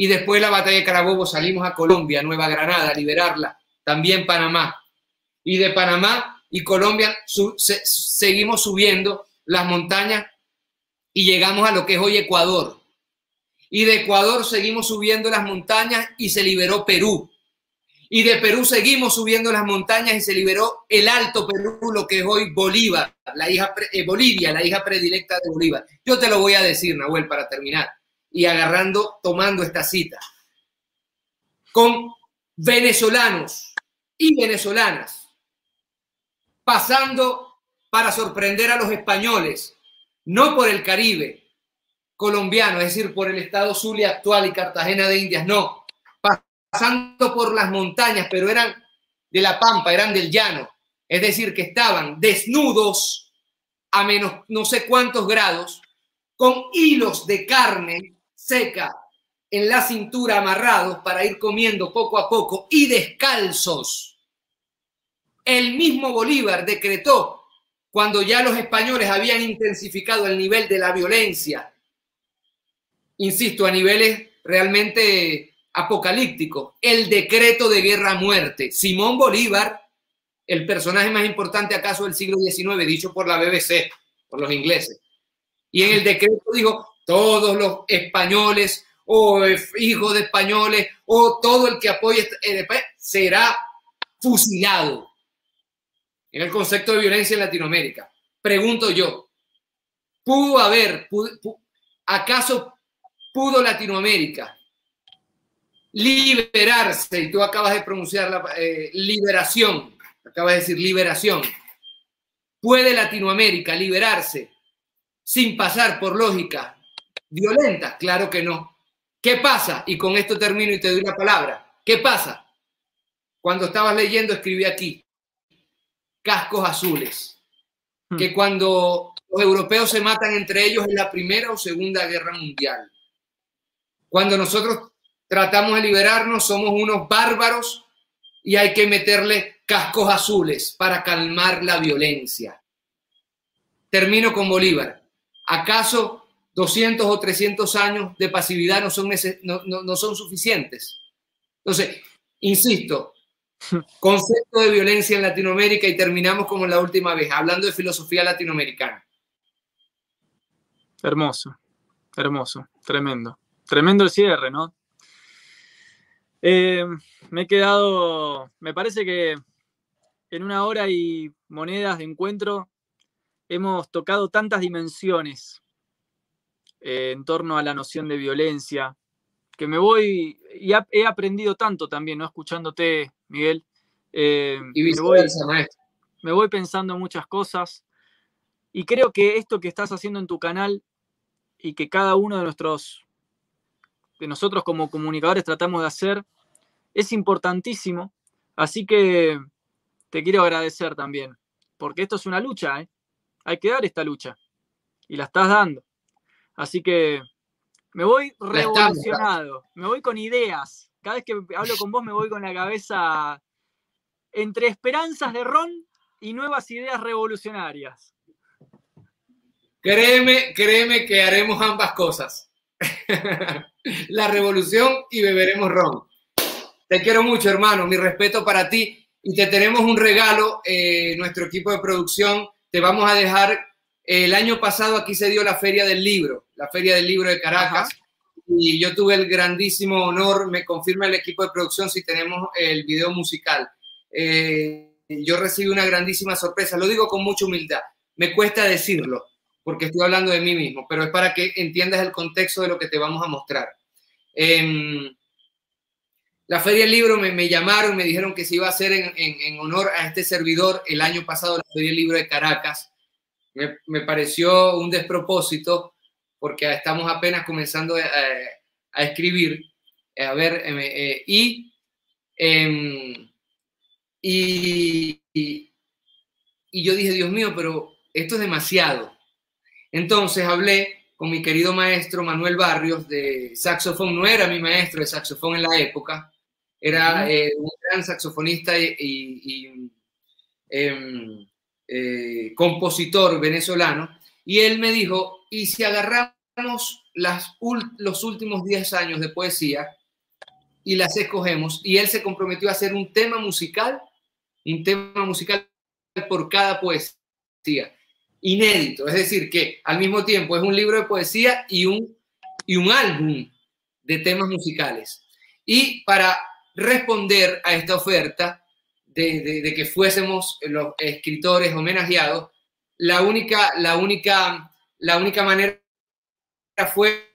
Y después de la batalla de Carabobo salimos a Colombia, Nueva Granada, a liberarla, también Panamá. Y de Panamá y Colombia seguimos subiendo las montañas y llegamos a lo que es hoy Ecuador. Y de Ecuador seguimos subiendo las montañas y se liberó Perú. Y de Perú seguimos subiendo las montañas y se liberó el Alto Perú, lo que es hoy Bolívar, la hija eh, Bolivia, la hija predilecta de Bolívar. Yo te lo voy a decir, Nahuel, para terminar, y agarrando, tomando esta cita. Con venezolanos y venezolanas, pasando para sorprender a los españoles, no por el Caribe colombiano, es decir, por el estado Zulia actual y Cartagena de Indias, no, pasando por las montañas, pero eran de la pampa, eran del llano. Es decir, que estaban desnudos a menos no sé cuántos grados, con hilos de carne seca en la cintura amarrados para ir comiendo poco a poco y descalzos. El mismo Bolívar decretó cuando ya los españoles habían intensificado el nivel de la violencia, insisto, a niveles realmente apocalíptico, el decreto de guerra-muerte. Simón Bolívar, el personaje más importante acaso del siglo XIX, dicho por la BBC, por los ingleses. Y en el decreto dijo, todos los españoles o hijos de españoles o todo el que apoye este, eh, será fusilado. En el concepto de violencia en Latinoamérica. Pregunto yo, ¿pudo haber, acaso pudo Latinoamérica liberarse, y tú acabas de pronunciar la eh, liberación, acabas de decir liberación. ¿Puede Latinoamérica liberarse sin pasar por lógica violenta? Claro que no. ¿Qué pasa? Y con esto termino y te doy la palabra. ¿Qué pasa? Cuando estabas leyendo, escribí aquí, cascos azules, hmm. que cuando los europeos se matan entre ellos en la Primera o Segunda Guerra Mundial. Cuando nosotros tratamos de liberarnos, somos unos bárbaros y hay que meterle cascos azules para calmar la violencia. Termino con Bolívar. ¿Acaso 200 o 300 años de pasividad no son, no, son suficientes? Entonces, insisto, *laughs* concepto de violencia en Latinoamérica y terminamos como la última vez, hablando de filosofía latinoamericana. Hermoso, hermoso, tremendo. Tremendo el cierre, ¿no? Eh, me he quedado, me parece que en una hora y monedas de encuentro hemos tocado tantas dimensiones eh, en torno a la noción de violencia, que me voy y he aprendido tanto también, ¿no? Escuchándote, Miguel. Eh, y me voy, maestro. me voy pensando muchas cosas y creo que esto que estás haciendo en tu canal y que cada uno de nuestros, de nosotros como comunicadores tratamos de hacer, es importantísimo. Así que te quiero agradecer también, porque esto es una lucha, ¿eh? hay que dar esta lucha y la estás dando. Así que me voy revolucionado, me voy con ideas. Cada vez que hablo con vos me voy con la cabeza entre esperanzas de ron y nuevas ideas revolucionarias. Créeme, créeme que haremos ambas cosas. *laughs* la revolución y beberemos ron. Te quiero mucho, hermano. Mi respeto para ti. Y te tenemos un regalo, eh, nuestro equipo de producción. Te vamos a dejar. El año pasado aquí se dio la Feria del Libro, la Feria del Libro de Caracas. Y yo tuve el grandísimo honor, me confirma el equipo de producción si tenemos el video musical. Eh, yo recibí una grandísima sorpresa, lo digo con mucha humildad. Me cuesta decirlo, porque estoy hablando de mí mismo, pero es para que entiendas el contexto de lo que te vamos a mostrar. Eh, la Feria del Libro me, llamaron, me dijeron que se iba a hacer en, honor a este servidor el año pasado, la Feria del Libro de Caracas. Me, pareció un despropósito porque estamos apenas comenzando a, escribir. A ver, eh, eh, y, em, y, y, y yo dije, Dios mío, pero esto es demasiado. Entonces hablé con mi querido maestro Manuel Barrios de saxofón, no era mi maestro de saxofón en la época, era eh, un gran saxofonista y, em, eh, compositor venezolano, y él me dijo, ¿y si agarramos los últimos 10 años de poesía y las escogemos? Y él se comprometió a hacer un tema musical, un tema musical por cada poesía inédito, es decir, que al mismo tiempo es un libro de poesía y un, y un álbum de temas musicales. Y para responder a esta oferta de, que fuésemos los escritores homenajeados, la única, la única, la única manera fue,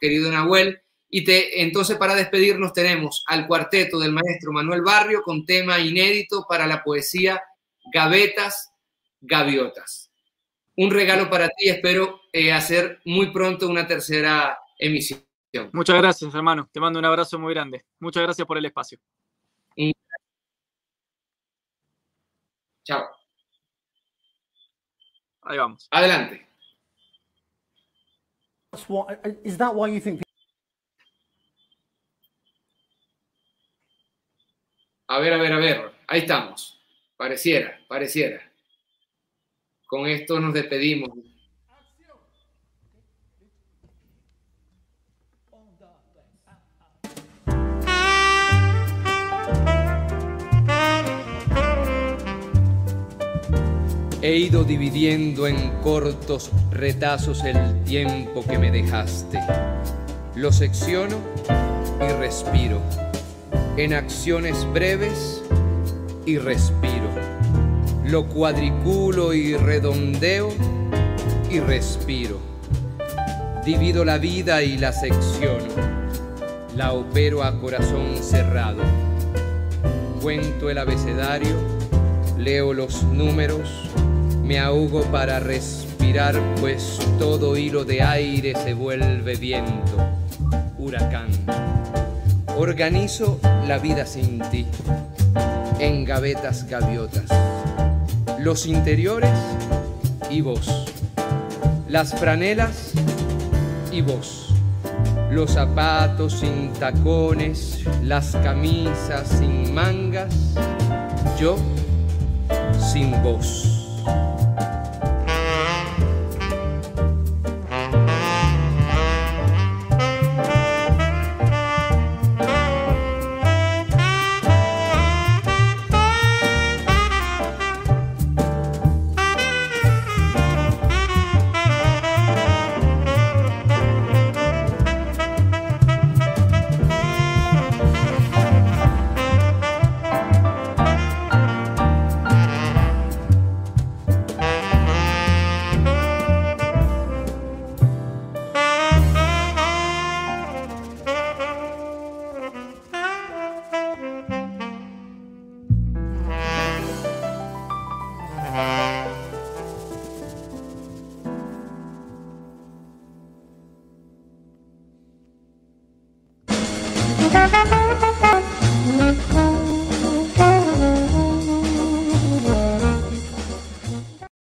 querido Nahuel, y te, entonces para despedirnos tenemos al cuarteto del maestro Manuel Barrio con tema inédito para la poesía Gavetas gaviotas. Un regalo para ti, espero eh, hacer muy pronto una tercera emisión. Muchas gracias, hermano. Te mando un abrazo muy grande. Muchas gracias por el espacio. Chao. Ahí vamos. Adelante. A ver, a ver, a ver. Ahí estamos. Pareciera, pareciera. Con esto nos despedimos. He ido dividiendo en cortos retazos el tiempo que me dejaste. Lo secciono y respiro. En acciones breves y respiro lo cuadriculo y redondeo y respiro. Divido la vida y la secciono, la opero a corazón cerrado. Cuento el abecedario, leo los números, me ahogo para respirar, pues todo hilo de aire se vuelve viento, huracán. Organizo la vida sin ti, en gavetas gaviotas. Los interiores y vos, las franelas y vos, los zapatos sin tacones, las camisas sin mangas, yo sin vos.